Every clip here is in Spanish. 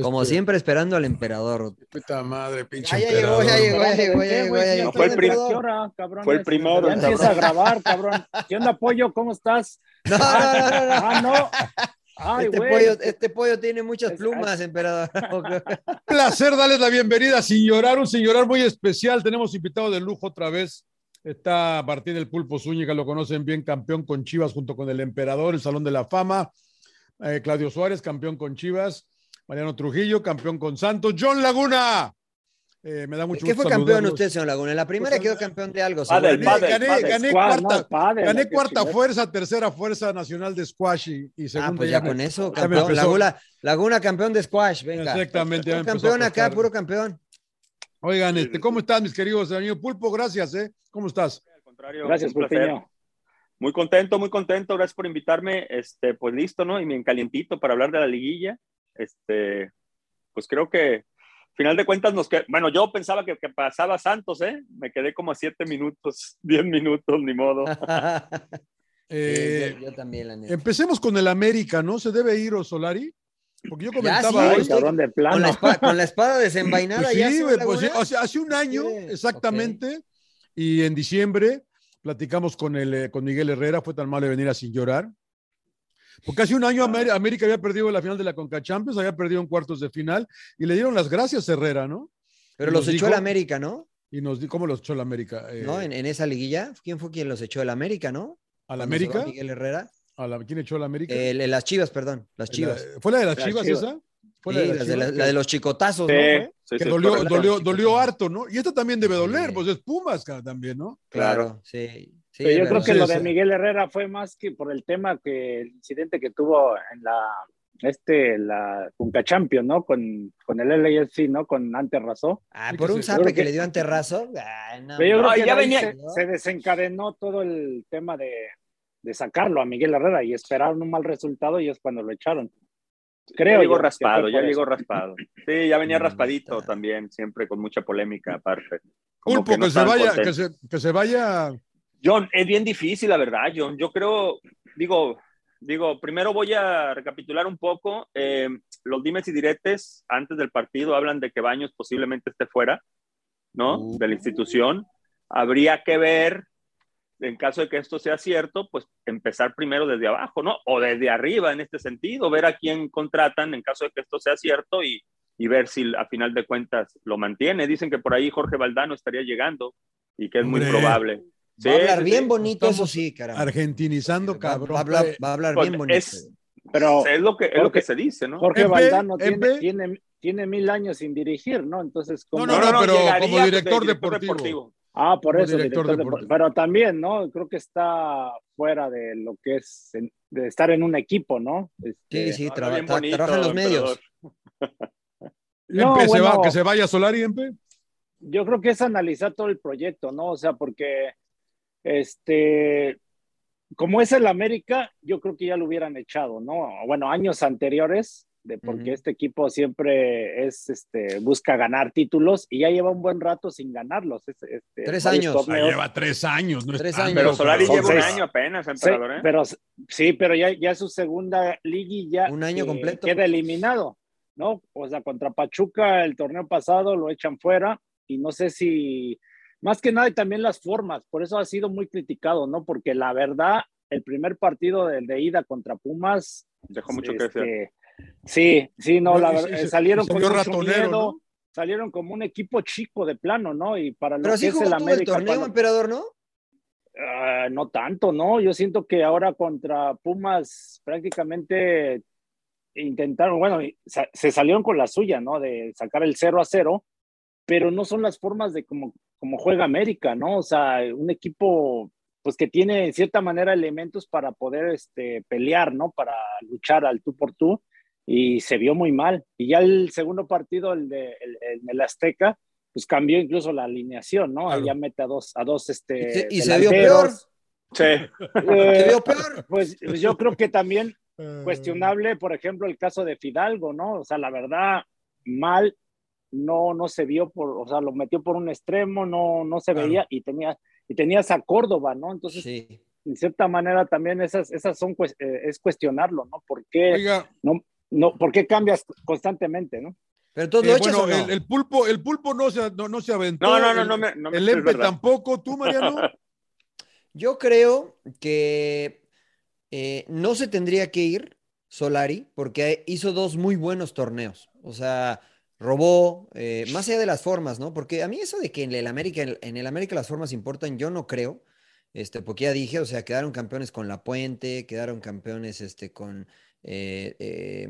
Como Este, siempre, esperando al emperador. Puta madre, pinche Ah, ya llegó, ya llegó, ya llegó, ya ¿Qué, llegó, ya fue el prim- hora, cabrón. Fue el primero, Ya empieza a grabar, cabrón. ¿Qué onda, pollo? ¿Cómo estás? No, no, no, no, no. Ah, no. Ay, Este güey. pollo, este pollo tiene muchas plumas, emperador. placer darles la bienvenida sin llorar, un sin llorar muy especial. Tenemos invitado de lujo otra vez. Está Martín el Pulpo Zúñiga, lo conocen bien, campeón con Chivas junto con el Emperador, el Salón de la Fama. Eh, Claudio Suárez, campeón con Chivas. Mariano Trujillo, campeón con Santos. John Laguna. Eh, me da mucho ¿Qué gusto fue campeón saludarlos. usted, señor Laguna? En la primera quedó campeón de algo. Gané, gané, cuarta, no, gané cuarta fuerza, tercera fuerza nacional de squash y, y Ah, segunda pues ya con eso, campeón. Laguna, Laguna, campeón de squash, venga. Exactamente, ya campeón acá, puro campeón. Oigan, este, ¿cómo están, mis queridos amigos? Pulpo, gracias, ¿eh? ¿Cómo estás? Al contrario, Gracias, un placer. Pulpiño. Muy contento, muy contento. Gracias por invitarme. Este, pues listo, ¿no? Y bien calientito para hablar de la liguilla. Este, pues creo que, final de cuentas, nos Bueno, yo pensaba que, que pasaba Santos, ¿eh? Me quedé como a siete minutos, diez minutos, ni modo. Eh, yo, yo también, la neta. Empecemos con el América, ¿no? ¿Se debe ir Osolari? Porque yo Ya, comentaba sí, Ay, hoy. usted- cabrón, de plano. Con la, espada, con la espada desenvainada Pues ya. sí, pues sí, hace un año Sí, exactamente, y en diciembre platicamos con, el, eh, con Miguel Herrera, fue tan malo de venir a sin llorar. Porque hace un año América había perdido la final de la Conca Champions, había perdido en cuartos de final, y le dieron las gracias a Herrera, ¿no? Pero y los echó dijo- el América, ¿no? Y nos dijo, ¿cómo los echó la América? Eh, ¿No? En, en esa liguilla. ¿Quién fue quien los echó el América, no? ¿A la Cuando se va América? Miguel Herrera. ¿A la- ¿Quién echó a la América? El- el- las chivas, perdón. Las La- chivas. ¿Fue la de las Las Chivas Chivas. esa? ¿Fue Sí, la de las las de la, Chivas? la de los chicotazos, Sí, ¿no? güey? que sí, dolió, dolió, dolió harto, ¿no? Y esta también debe doler, Sí. pues es Pumas también, ¿no? Claro, sí. Sí, Pero es yo creo que lo de sí. Miguel Herrera fue más que por el tema que el incidente que tuvo en la este la Conca Champions, ¿no? Con, con el LAFC, ¿no? Con Ante Razó. Ah, por que un creo que, que- le dio ante Razo. Ay, no, Pero yo No, creo que ya venía- se, se desencadenó todo el tema de, de sacarlo a Miguel Herrera y esperaron un mal resultado y es cuando lo echaron. Creo. ya llegó yo que raspado, ya llegó raspado. Sí, ya venía Mm, raspadito está. también, siempre con mucha polémica aparte. Como Pulpo, que, no se vaya, que se, que se vaya. John, es bien difícil, la verdad, John. Yo creo, digo, digo, primero voy a recapitular un poco. Eh, los dimes y diretes antes del partido hablan de que Baños posiblemente esté fuera, ¿no? Uh. De la institución. Habría que ver, en caso de que esto sea cierto, pues empezar primero desde abajo, ¿no? O desde arriba en este sentido, ver a quién contratan en caso de que esto sea cierto y, y ver si a final de cuentas lo mantiene. Dicen que por ahí Jorge Valdano estaría llegando y que es muy Hombre. Va a Sí, hablar sí, bien sí. bonito, eso sí, caramba. Argentinizando, cabrón. va a hablar, va a hablar Pues, bien bonito. es- Pero Es lo que, es lo que se dice, ¿no? Jorge Empe, Valdano tiene, tiene, tiene mil años sin dirigir, ¿no? Entonces, ¿cómo- No, no, pero como de director deportivo. Ah, por Como eso, director director deportivo. deportivo. pero también, ¿no? Creo que está fuera de lo que es en- de estar en un equipo, ¿no? Este, Sí, sí, traba- bien tra- bonito, trabaja en los medios. No, Empe, se va- que se vaya Solari, Empe. yo creo que es analizar todo el proyecto, ¿no? O sea, porque este, como es el América, yo creo que ya lo hubieran echado, ¿no? Bueno, años anteriores, de porque este equipo siempre es, este, busca ganar títulos y ya lleva un buen rato sin ganarlos. es- este, Tres años. Torneos. lleva tres años. No es Tres años. Pero Solari lleva un año apenas, Sí, emperador, ¿eh? pero, sí, pero ya, ya su segunda liguilla Un año eh, completo. queda eliminado, ¿no? O sea, contra Pachuca el torneo pasado lo echan fuera y no sé si, más que nada y también las formas, por eso ha sido muy criticado, ¿no? Porque la verdad, el primer partido de, de ida contra Pumas, Dejó mucho que decir. este, sí, sí, no, la verdad, se- eh, salieron con mucho ratonero, miedo, ¿no? salieron como un equipo chico de plano, ¿no? Y para lo Pero que sí es el América, torneo, cuando- emperador, ¿no? Ah, no tanto, ¿no? Yo siento que ahora contra Pumas prácticamente intentaron, bueno, sa- se salieron con la suya, ¿no? De sacar el 0 a 0, pero no son las formas de como, como juega América, ¿no? O sea, un equipo pues que tiene en cierta manera elementos para poder este, pelear, ¿no? Para luchar al tú por tú y se vio muy mal. Y ya el segundo partido, el de el, el- el Azteca, pues cambió incluso la alineación, ¿no? Ahí Claro. ya mete a dos, a dos este, Y se- y se vio peor. Sí. Eh, Se vio peor. pues pues yo creo que también Eh, cuestionable, por ejemplo, el caso de Fidalgo, ¿no? O sea, la verdad, mal, no, no se vio por, o sea, lo metió por un extremo, no, no se Claro. veía y tenía, y tenías a Córdoba, ¿no? Entonces, Sí. en cierta manera también esas, esas son, eh, es cuestionarlo, ¿no? ¿Por qué Oiga, no, no, ¿por qué cambias constantemente, no? Pero entonces Eh, lo echas bueno, o no? el, el pulpo, el pulpo no se, no, no se aventó. No, no, no, el, no me, no me- el Empe tampoco. ¿Tú, Mariano? Yo creo que eh, no se tendría que ir Solari porque hizo dos muy buenos torneos. O sea, robó, eh, más allá de las formas, ¿no? Porque a mí eso de que en el América, en, el América las formas importan, yo no creo. Este, porque ya dije, o sea, quedaron campeones con La Puente, quedaron campeones este, con eh, eh,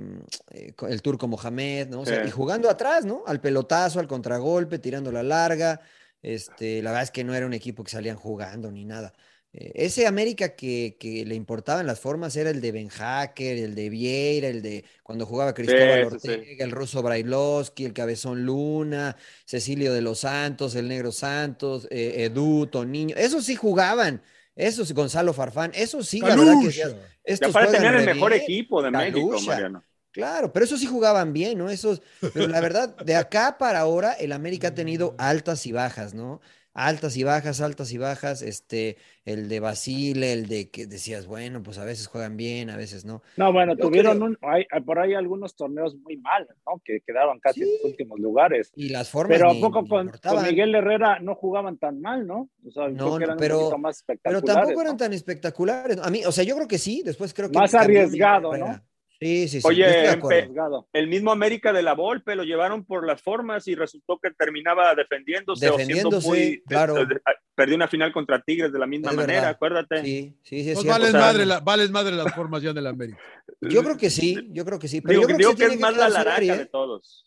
eh, con el turco Mohamed, ¿no? O sea, y jugando atrás, ¿no? Al pelotazo, al contragolpe, tirando la larga. Este, la verdad es que no era un equipo que salían jugando ni nada. Eh, ese América que, que le importaban las formas era el de Ben Hacker, el de Vieira, el de cuando jugaba Cristóbal sí, sí. Ortega, el ruso Brailovsky, el Cabezón Luna, Cecilio de los Santos, el Negro Santos, eh, Edu, Toniño. Esos sí jugaban. Esos, Gonzalo Farfán, esos sí, la verdad que Calucha. Ya estos para juegan tener el mejor bien. equipo de México, Calucha. Mariano. Claro, pero esos sí jugaban bien, ¿no? Esos, pero la verdad, de acá para ahora, el América ha tenido altas y bajas, ¿no? Altas y bajas, altas y bajas, este, el de Basile, el de que decías, bueno, pues a veces juegan bien, a veces no. No, bueno, Yo tuvieron creo- un, hay, hay por ahí algunos torneos muy malos, ¿no? Que quedaron casi en los últimos lugares. Y las formas Pero a poco con. Miguel Herrera no jugaban tan mal, ¿no? O sea, creo No, que no, eran pero- un más Pero espectaculares. tampoco eran ¿no? tan espectaculares. A mí, o sea, yo creo que sí, después creo que Más arriesgado, ¿no? Sí, sí, sí. Oye, Empe. El mismo América de la Volpe lo llevaron por las formas y resultó que terminaba defendiéndose, o Defendiéndose, siendo muy. claro. eh, eh, perdió una final contra Tigres de la misma Es manera, verdad. acuérdate. Sí, sí, sí, es Pues vales, o sea, madre la- vales madre las formas ya del América. Yo creo que sí, yo creo que sí. Pero Digo, yo creo digo que, es más la laraca ¿eh? de todos.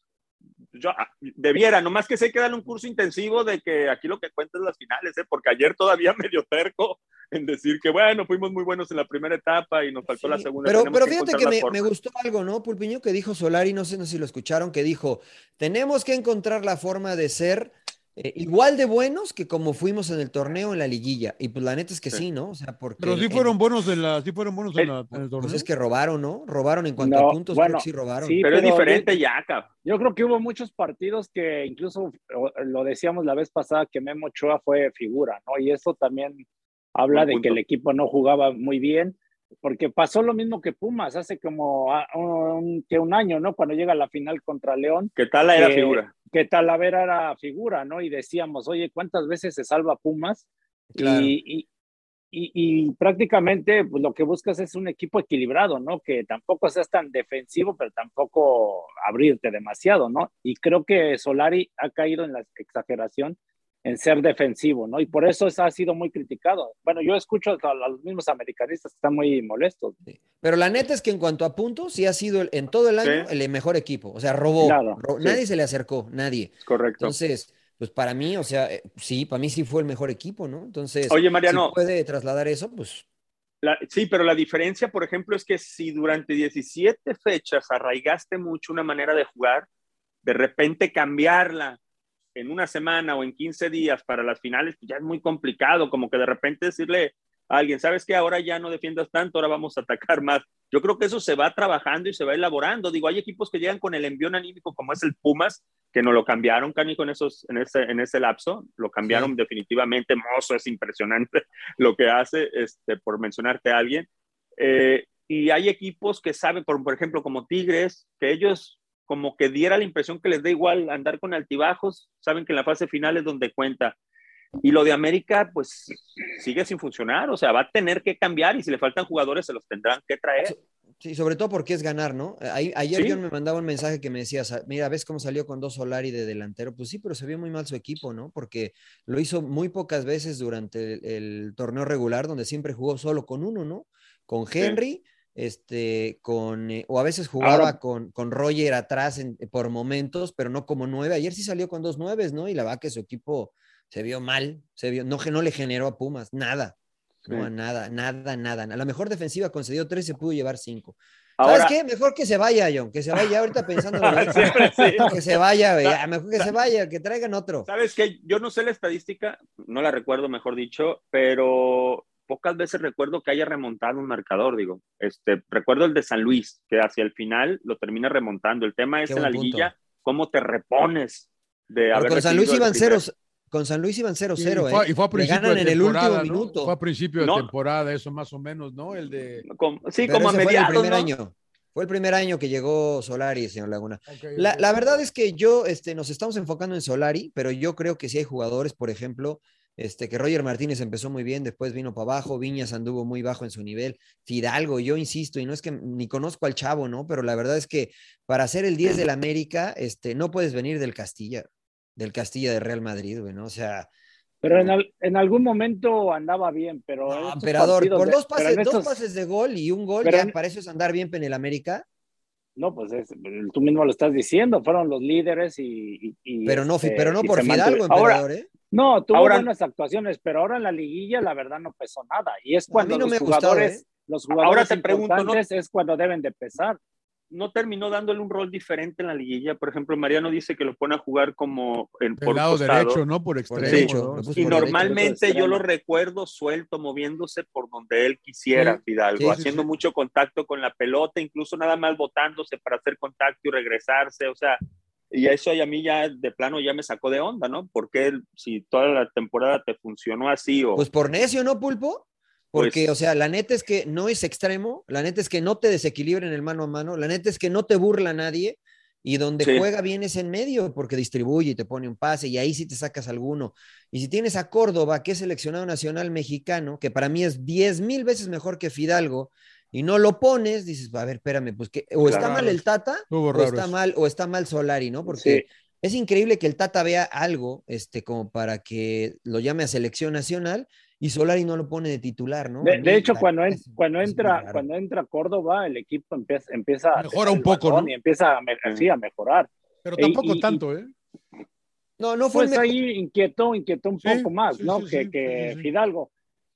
Yo, ah, debiera, nomás que sé que darle un curso intensivo de que aquí lo que cuenta es las finales, ¿eh? porque ayer todavía medio terco en decir que bueno, fuimos muy buenos en la primera etapa y nos faltó la segunda. Pero, pero fíjate que me, me gustó algo, ¿no, Pulpiño? Que dijo Solari, no sé, no sé si lo escucharon, que dijo, tenemos que encontrar la forma de ser eh, igual de buenos que como fuimos en el torneo en la liguilla. Y pues la neta es que Sí. sí, ¿no? O sea, porque... Pero sí en- fueron buenos en la, sí fueron buenos en, la- en el torneo. Pues es que robaron, ¿no? Robaron en cuanto No, a puntos, bueno, creo que sí robaron. sí, Pero, es diferente yo- ya, cabrón. Yo creo que hubo muchos partidos que incluso lo decíamos la vez pasada que Memo Ochoa fue figura, ¿no? Y eso también habla de que el equipo no jugaba muy bien, porque pasó lo mismo que Pumas hace como ah, un, que un año, ¿no? Cuando llega a la final contra León, ¿Qué tal la era que- figura? que Talavera era figura, ¿no? Y decíamos, oye, ¿cuántas veces se salva Pumas? Claro. Y, y, y- y prácticamente pues, lo que buscas es un equipo equilibrado, ¿no? Que tampoco seas tan defensivo, pero tampoco abrirte demasiado, ¿no? Y creo que Solari ha caído en la exageración en ser defensivo, ¿no? Y por eso es- ha sido muy criticado. Bueno, yo escucho a, a los mismos americanistas que están muy molestos. Sí. Pero la neta es que en cuanto a puntos, sí ha sido el- en todo el año Sí. el mejor equipo. O sea, robó. Claro, ro- sí. Nadie se le acercó, nadie. Es correcto. Entonces, pues para mí, o sea, eh, sí, para mí sí fue el mejor equipo, ¿no? Entonces, Oye, Mariano. si puede trasladar eso, pues La- sí, pero la diferencia, por ejemplo, es que si durante 17 fechas arraigaste mucho una manera de jugar, de repente cambiarla en una semana o en 15 días para las finales, pues ya es muy complicado, como que de repente decirle a alguien, ¿sabes qué? Ahora ya no defiendas tanto, ahora vamos a atacar más. Yo creo que eso se va trabajando y se va elaborando. Digo, hay equipos que llegan con el envión anímico, como es el Pumas, que no lo cambiaron, Canijo, en, esos, en, ese, en ese lapso. Lo cambiaron Sí. definitivamente. Mozo es impresionante lo que hace, este, por mencionarte a alguien. Eh, y hay equipos que saben, por, por ejemplo, como Tigres, que ellos como que diera la impresión que les da igual andar con altibajos, saben que en la fase final es donde cuenta. Y lo de América, pues sigue sin funcionar, o sea, va a tener que cambiar y si le faltan jugadores se los tendrán que traer. sí, sobre todo porque es ganar, ¿no? Ahí- ayer Sí. John me mandaba un mensaje que me decía, "Sa- mira, ¿ves cómo salió con dos Solari de delantero? Pues sí, pero se vio muy mal su equipo, ¿no? Porque lo hizo muy pocas veces durante el, el torneo regular, donde siempre jugó solo con uno, ¿no? Con Henry, este, con, eh, o a veces jugaba Ahora- con, con Roger atrás en- por momentos, pero no como nueve. Ayer sí salió con dos nueves, ¿no? Y la verdad que su equipo se vio mal, se vio, no, que no le generó a Pumas, nada. No, Sí. nada, nada, nada. A la mejor defensiva concedió tres, se pudo llevar cinco. Ahora, ¿Sabes qué? Mejor que se vaya, John, que se vaya ahorita pensando Siempre sí. que se vaya, güey. mejor que se vaya, que traigan otro. ¿Sabes qué? Yo no sé la estadística, no la recuerdo, mejor dicho, pero pocas veces recuerdo que haya remontado un marcador, digo. Este, recuerdo el de San Luis, que hacia el final lo termina remontando. El tema es en la punto. liguilla, cómo te repones de Pero haber con San Luis iban primer- cero, con San Luis iban 0-0, y, ¿eh? y fue a principio ganan de en el temporada, último ¿no? minuto. Fue a principio de No. temporada, eso más o menos, ¿no? El de Com- sí, Pero como a ese fue el mediados, primer ¿no? año. Fue el primer año que llegó Solari, señor Laguna. La, la verdad es que yo, este, nos estamos enfocando en Solari, pero yo creo que sí hay jugadores, por ejemplo, este, que Roger Martínez empezó muy bien, después vino para abajo, Viñas anduvo muy bajo en su nivel, Fidalgo, yo insisto, y no es que ni conozco al chavo, ¿no? Pero la verdad es que para ser el 10 del América, este, no puedes venir del Castilla, del Castilla de Real Madrid, güey, ¿no? O sea, Pero en, al- en algún momento andaba bien, pero. no, emperador, por dos pases, dos pases de gol y un gol, pero ya en- para eso es andar bien en el América, No, pues es- tú mismo lo estás diciendo, fueron los líderes y. y- y, pero no, este, pero no y por Fidalgo, Ahora, emperador, ¿eh? no, tuvo Ahora- buenas actuaciones, pero ahora en la liguilla la verdad no pesó nada. Y es cuando no los me ha gustado, jugadores, ¿eh? los jugadores Ahora te pregunto, ¿no? importantes es cuando deben de pesar. No terminó dándole un rol diferente en la liguilla. Por ejemplo, Mariano dice que lo pone a jugar como en, por Del lado costado. derecho, ¿no? Por extremo. Y por normalmente derecho, yo lo recuerdo suelto, moviéndose por donde él quisiera, Sí, Fidalgo, sí, haciendo sí. mucho contacto con la pelota, incluso nada más botándose para hacer contacto y regresarse, o sea, y eso ahí a mí ya de plano ya me sacó de onda, ¿no? Porque si toda la temporada te funcionó así o... Pues por necio, ¿no, Pulpo? Porque, Pues- o sea, la neta es que no es extremo, la neta es que no te desequilibra en el mano a mano, la neta es que no te burla nadie y donde Sí. juega bien es en medio porque distribuye y te pone un pase y ahí sí te sacas alguno. Y si tienes a Córdoba, que es seleccionado nacional mexicano, que para mí es 10 mil veces mejor que Fidalgo, y no lo pones, dices, a ver, espérame, pues que o está mal el Tata o está mal o está mal Solari, ¿no? Porque Sí. es increíble que el Tata vea algo, este, como para que lo llame a selección nacional y Solari no lo pone de titular, ¿no? De, de hecho, la cuando, en- cuando entra, cuando entra Córdoba, el equipo empieza, empieza a Mejora un poco, ¿no? Y empieza a, Sí. a mejorar. Pero Y- tampoco y- tanto, ¿eh? No, no fue Pues mejor. ahí inquietó, inquietó un Sí, poco más, sí, ¿no? sí, que sí, que. Fidalgo.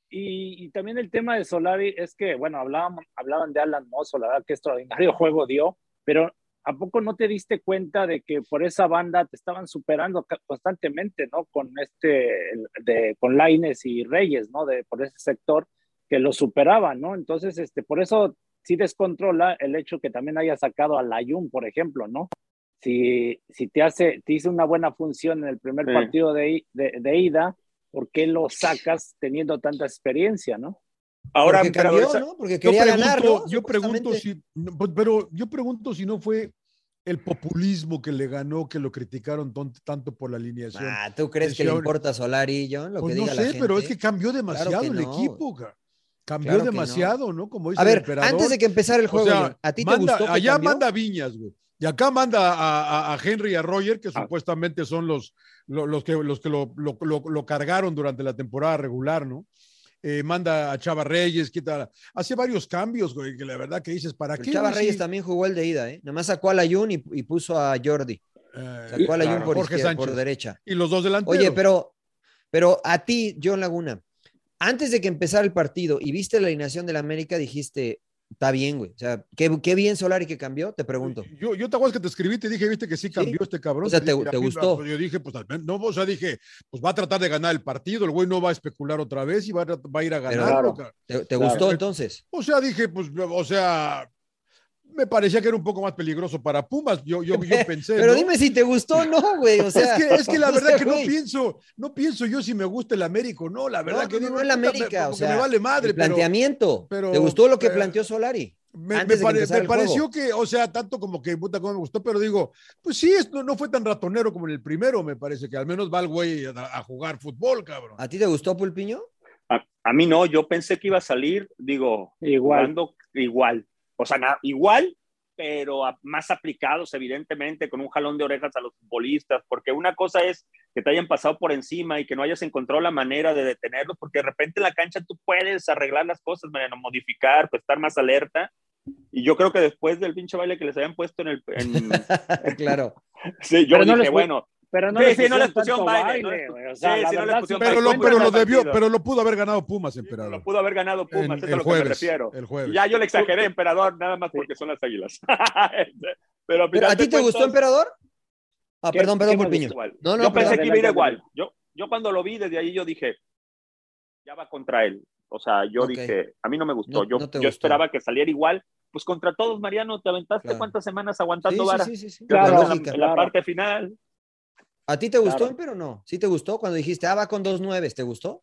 Y, y también el tema de Solari es que, bueno, hablaban, hablaban de Alan Mozo, la verdad que extraordinario juego dio, pero ¿a poco no te diste cuenta de que por esa banda te estaban superando constantemente, ¿no? Con este, de, con Laines y Reyes, ¿no? De, por ese sector que lo superaban, ¿no? Entonces, este, por eso sí descontrola el hecho que también haya sacado a Layun, por ejemplo, ¿no? Si, si te hace, te hizo una buena función en el primer Sí. partido de, de ida, ¿por qué lo sacas teniendo tanta experiencia, no? Ahora, porque cambió, esa- ¿no? Porque Yo quería pregunto, ganar, ¿no? yo pregunto si, pues, pero yo pregunto si no fue el populismo que le ganó, que lo criticaron tanto por la alineación. Ah, ¿tú crees que le importa a Solari, John? Lo pues que no diga la sé, pero es gente? que cambió demasiado que el no. equipo, ca- cambió Claro que no. demasiado, ¿no? Como dice A el ver, emperador. antes de que empezara el O juego, sea, John, ¿a ti te manda- gustó que allá cambió? manda Viñas, güey. Y acá manda a, a- a Henry y a Roger, que Ah. supuestamente son los, lo- los, que, los que lo, lo- lo- lo cargaron durante la temporada regular, ¿no? Eh, manda a Chava Reyes, quita, hace varios cambios, güey, que la verdad que dices, ¿para Pero qué? Chava Reyes también jugó el de ida, ¿eh? Nada más sacó a Layun y, y puso a Jordi. eh, Sacó a Layun claro, por, Jorge izquierda, por derecha. y los dos delanteros. Oye, pero, pero a ti, John Laguna, antes de que empezara el partido y viste la alineación del América, dijiste, está bien, güey. O sea, qué, qué bien Solari que cambió, te pregunto. Yo, yo te acuerdas que te escribí, te dije, viste que sí cambió este cabrón. O sea, te- te gustó. Yo dije, pues al menos, no, o sea, dije, pues va a tratar de ganar el partido, el güey no va a especular otra vez y va a, va a ir a. Claro. ca- ¿Te, te Claro. gustó entonces? O sea, dije, pues, o sea, me parecía que era un poco más peligroso para Pumas. Yo, yo, yo pensé. Pero ¿no? dime si te gustó o no, güey. O sea, es que, es que la o verdad sea, que no güey, pienso, no pienso yo si me gusta el Américo, no, la verdad No, que no, no el me- América, o sea, me vale madre, el pero planteamiento. pero- ¿Te gustó lo que pero- planteó Solari? me, pare- pareció juego. que, o sea, tanto como que puta como me gustó, pero digo, pues sí, esto no fue tan ratonero como en el primero, me parece que al menos va el güey a, a jugar fútbol, cabrón. ¿A ti te gustó Pulpiño? a, a mí no, yo pensé que iba a salir, digo, Igual. jugando igual. O sea, na- igual, pero a- más aplicados, evidentemente, con un jalón de orejas a los futbolistas, porque una cosa es que te hayan pasado por encima y que no hayas encontrado la manera de detenerlos, porque de repente en la cancha tú puedes arreglar las cosas, Mariano, modificar, pues, estar más alerta. Y yo creo que después del pinche baile que les habían puesto en el... en- claro. sí, yo Pero no dije, les bueno, Pero no Sí, les sí, no les pusieron baile, no. O sea, sí, la no. Pero lo, pero lo debió, pero lo pudo haber ganado Pumas, emperador. lo pudo haber ganado Pumas, En- eso es el a lo que jueves, me refiero. el jueves. Ya yo le exageré, emperador, nada más porque son las águilas. pero, al ¿Pero final ¿A ti te gustó, cuentas, emperador? Ah, ¿Qué- perdón, perdón, Pulpiño. gustó? No, no, yo pensé que iba a ir igual. Yo, yo cuando lo vi desde ahí, yo dije, ya va contra él. O sea, yo Ok. dije, a mí no me gustó. No- yo no yo gustó. esperaba que saliera igual. Pues contra todos, Mariano, ¿te aventaste Claro. cuántas semanas aguantando sí, vara? sí, sí, sí. Claro, la- lógica. en la claro. parte final. ¿A ti te gustó, Claro. pero no? ¿Sí te gustó cuando dijiste, ah, va con dos nueves? ¿Te gustó?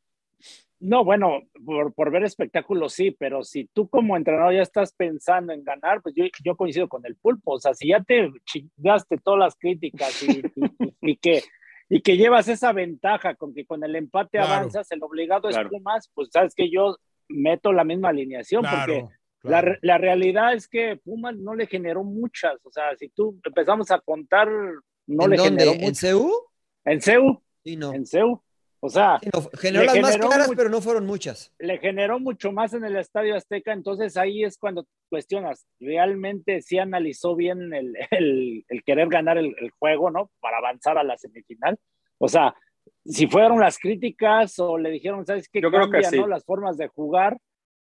No, bueno, por, por, ver espectáculos sí, pero si tú como entrenador ya estás pensando en ganar, pues yo, yo coincido con el pulpo. O sea, si ya te chingaste todas las críticas y, y, y que, y que llevas esa ventaja con que con el empate claro. avanzas, el obligado claro. es Pumas, pues sabes que yo meto la misma alineación claro, porque la, la, realidad es que Pumas no le generó muchas. O sea, si tú empezamos a contar, no ¿En le dónde? generó ¿En mucho. CEU? En CEU. Sí, no. En CEU. O sea, sí, no, generó las más generó claras, mu- pero no fueron muchas. le generó mucho más en el Estadio Azteca, entonces ahí es cuando cuestionas, realmente sí analizó bien el, el, el querer ganar el, el, juego, ¿no? Para avanzar a la semifinal. O sea, si fueron las críticas o le dijeron, ¿sabes qué? Yo creo que Cambia, sí. ¿no? Las formas de jugar.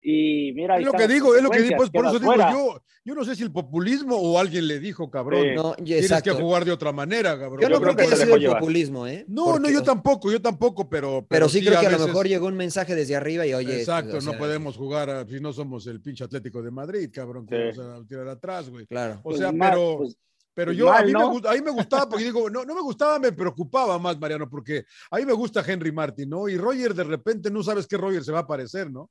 Y mira, Es lo que digo, es lo que digo, pues, por eso digo yo, yo no sé si el populismo o alguien le dijo, cabrón, Sí. No, y tienes exacto. que jugar de otra manera, cabrón. Yo no Yo creo creo que que haya sido el populismo, ¿eh? No, Porque, no, yo tampoco, yo tampoco, pero. Pero sí creo que a lo mejor llegó un mensaje desde arriba y oye. Exacto, o sea, no podemos jugar a- si no somos el pinche Atlético de Madrid, cabrón, que Sí. vamos a tirar atrás, güey. Claro. O Pues sea, pero. pues, Pero pues yo, a mí, me, ¿no? gust- a mí me gustaba, porque digo, no, no me gustaba, me preocupaba más, Mariano, porque a mí me gusta Henry Martin, ¿no? Y Roger, de repente, no sabes qué Roger se va a aparecer, ¿no?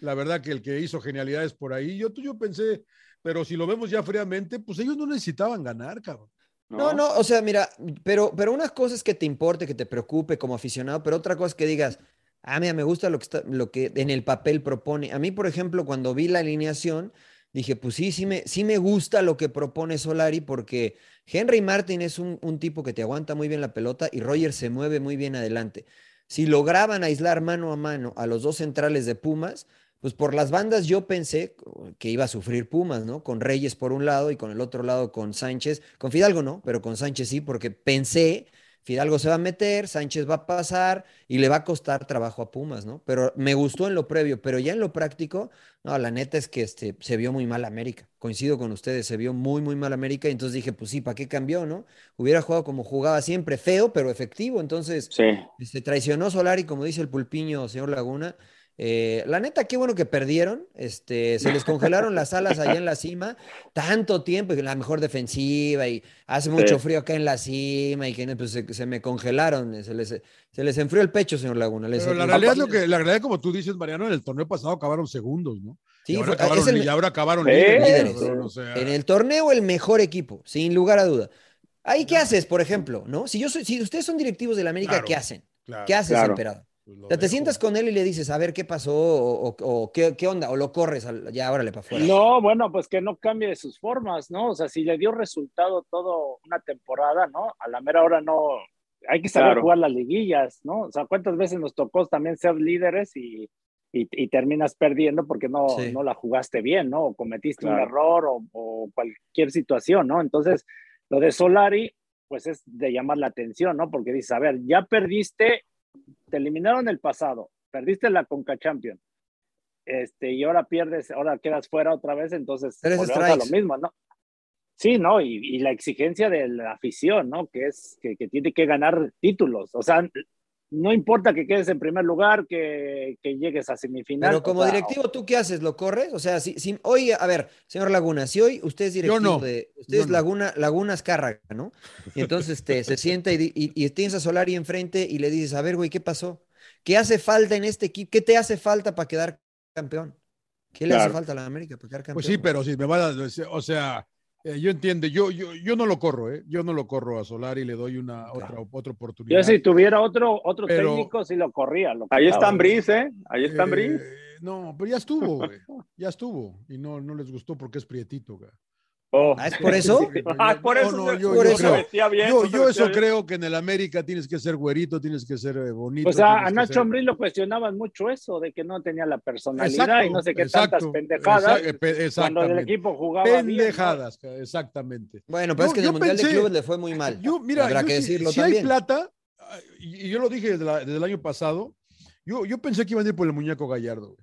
La verdad que el que hizo genialidades por ahí, yo, yo pensé, pero si lo vemos ya fríamente, pues ellos no necesitaban ganar, cabrón. No, no, o sea, mira, pero, pero una cosa es que te importe, que te preocupe como aficionado, pero otra cosa es que digas, ah, mira, me gusta lo que está, lo que en el papel propone. A mí, por ejemplo, cuando vi la alineación, dije, pues sí, sí me, sí me gusta lo que propone Solari, porque Henry Martin es un, un tipo que te aguanta muy bien la pelota y Roger se mueve muy bien adelante. Si lograban aislar mano a mano a los dos centrales de Pumas, pues por las bandas yo pensé que iba a sufrir Pumas, ¿no? Con Reyes por un lado y con el otro lado con Sánchez. Con Fidalgo no, pero con Sánchez sí, porque pensé, Fidalgo se va a meter, Sánchez va a pasar y le va a costar trabajo a Pumas, ¿no? Pero me gustó en lo previo, pero ya en lo práctico, no, la neta es que este, se vio muy mal América. Coincido con ustedes, se vio muy, muy mal América y entonces dije, pues sí, ¿para qué cambió, no? Hubiera jugado como jugaba siempre, feo, pero efectivo. Entonces, Sí. se traicionó Solari, como dice el pulpiño, señor Laguna. Eh, la neta, qué bueno que perdieron. Este, se les congelaron las alas allá en la cima tanto tiempo, y la mejor defensiva, y hace mucho Sí. frío acá en la cima, y que pues, se, se me congelaron, se les, se les enfrió el pecho, señor Laguna. Les- Pero la les- realidad es lo que, la realidad, como tú dices, Mariano, en el torneo pasado acabaron segundos, ¿no? Sí, y ahora fue- acabaron, el- y ahora acabaron líderes, líderes. cabrón, o sea, En el torneo, el mejor equipo, sin lugar a duda. Ahí, ¿qué haces, por ejemplo? ¿No? Si yo soy, si ustedes son directivos de la América, Claro, ¿qué hacen? claro, ¿Qué haces, Claro. emperador? Pues lo O sea, te dejo. sientas con él y le dices, a ver qué pasó, o, o- o qué, qué onda, o lo corres, al- ya órale para afuera. No, bueno, pues que no cambie de sus formas, ¿no? O sea, si le dio resultado todo una temporada, ¿no? A la mera hora no, hay que saber Claro. jugar las liguillas, ¿no? O sea, ¿cuántas veces nos tocó también ser líderes y, y, y terminas perdiendo porque no, Sí. no la jugaste bien, ¿no? O cometiste un Claro. error o, o cualquier situación, ¿no? Entonces, lo de Solari, pues es de llamar la atención, ¿no? Porque dices, a ver, ya perdiste, te eliminaron el pasado, perdiste la Conca Champion, este, y ahora pierdes, ahora quedas fuera otra vez, entonces a lo mismo, ¿no? Sí, ¿no? Y, y la exigencia de la afición, ¿no? Que es que, que tiene que ganar títulos. O sea, no importa que quedes en primer lugar, que, que llegues a semifinal. Pero como o sea, directivo, ¿tú qué haces? ¿Lo corres? O sea, si, si hoy, a ver, señor Laguna, si hoy usted es directivo no, de, usted es no. Laguna, Laguna Azcárraga, ¿no? Y entonces este, se sienta y, y, y tienes a Solari enfrente y le dices, a ver, güey, ¿qué pasó? ¿Qué hace falta en este equipo? ¿Qué te hace falta para quedar campeón? ¿Qué le hace falta a la América para quedar campeón? Pues sí, pero si me va a, o sea, eh, yo entiendo, yo, yo, yo no lo corro, ¿eh? Yo no lo corro a Solari, le doy una otra, otra oportunidad. Yo si tuviera otro, otro Pero- técnico, sí lo corría. Lo Ahí está Brice, ¿eh? Ahí está Eh, Brice. no, pero ya estuvo, güey. Ya estuvo. Y no, no les gustó porque es prietito, güey. Oh. ¿Ah, es por eso? Ah, por eso, no, yo- por yo eso. vestía bien, Yo, eso bien. creo que en el América tienes que ser güerito, tienes que ser eh, bonito. O sea, tienes a que Nacho ser- Ambriz lo cuestionaban mucho eso, de que no tenía la personalidad Exacto, y no sé qué exacto, tantas pendejadas. exa- eh, Cuando el equipo jugaba bien, ¿no? Pendejadas, exactamente. Bueno, pero es que en el Mundial de Clubes le fue muy mal. Yo, mira, Habrá yo que si- decirlo si, hay plata, ah, y, y yo lo dije desde, la- desde el año pasado, yo, yo pensé que iban a ir por el muñeco Gallardo. güey.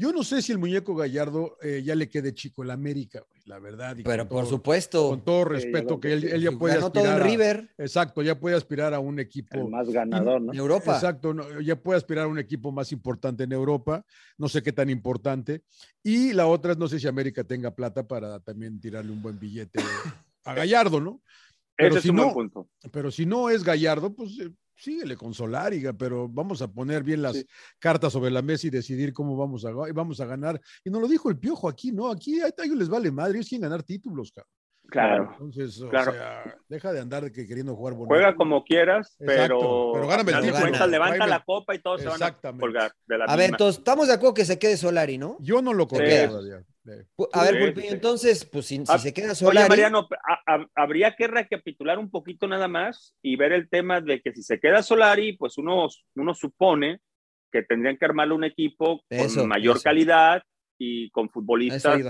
Yo no sé si el muñeco Gallardo eh, ya le quede chico el América, güey, la verdad. y Pero por todo- supuesto, Con todo respeto, que él, ya puede ganó todo en aspirar. a- River, exacto, ya puede aspirar a un El equipo. más ganador, ¿no? en Europa. Exacto, no, ya puede aspirar a un equipo más importante en Europa, no sé qué tan importante. Y la otra es, no sé si América tenga plata para también tirarle un buen billete a Gallardo, ¿no? Pero Ese es si un buen no, punto. pero si no es Gallardo, pues eh, síguele con Solari, pero vamos a poner bien las cartas sobre la mesa y decidir cómo vamos a, vamos a ganar. Y nos lo dijo el Piojo aquí, ¿no? Aquí a ellos les vale madre, ellos quieren ganar títulos, cabrón. Claro. Entonces, claro. o sea, deja de andar que queriendo jugar bonito. Juega como quieras, pero, pero gáname el título. Levanta la copa y todos se van a colgar de la A ver, entonces, estamos de acuerdo que se quede Solari, ¿no? Yo no lo todavía. A ver, Sí, Pulpi, sí. entonces, pues si, si Ah, se queda Oye, Solari, Mariano, a- a- habría que recapitular un poquito nada más y ver el tema de que si se queda Solari, pues uno, uno supone que tendrían que armarle un equipo con mayor eso. calidad y con a futbolistas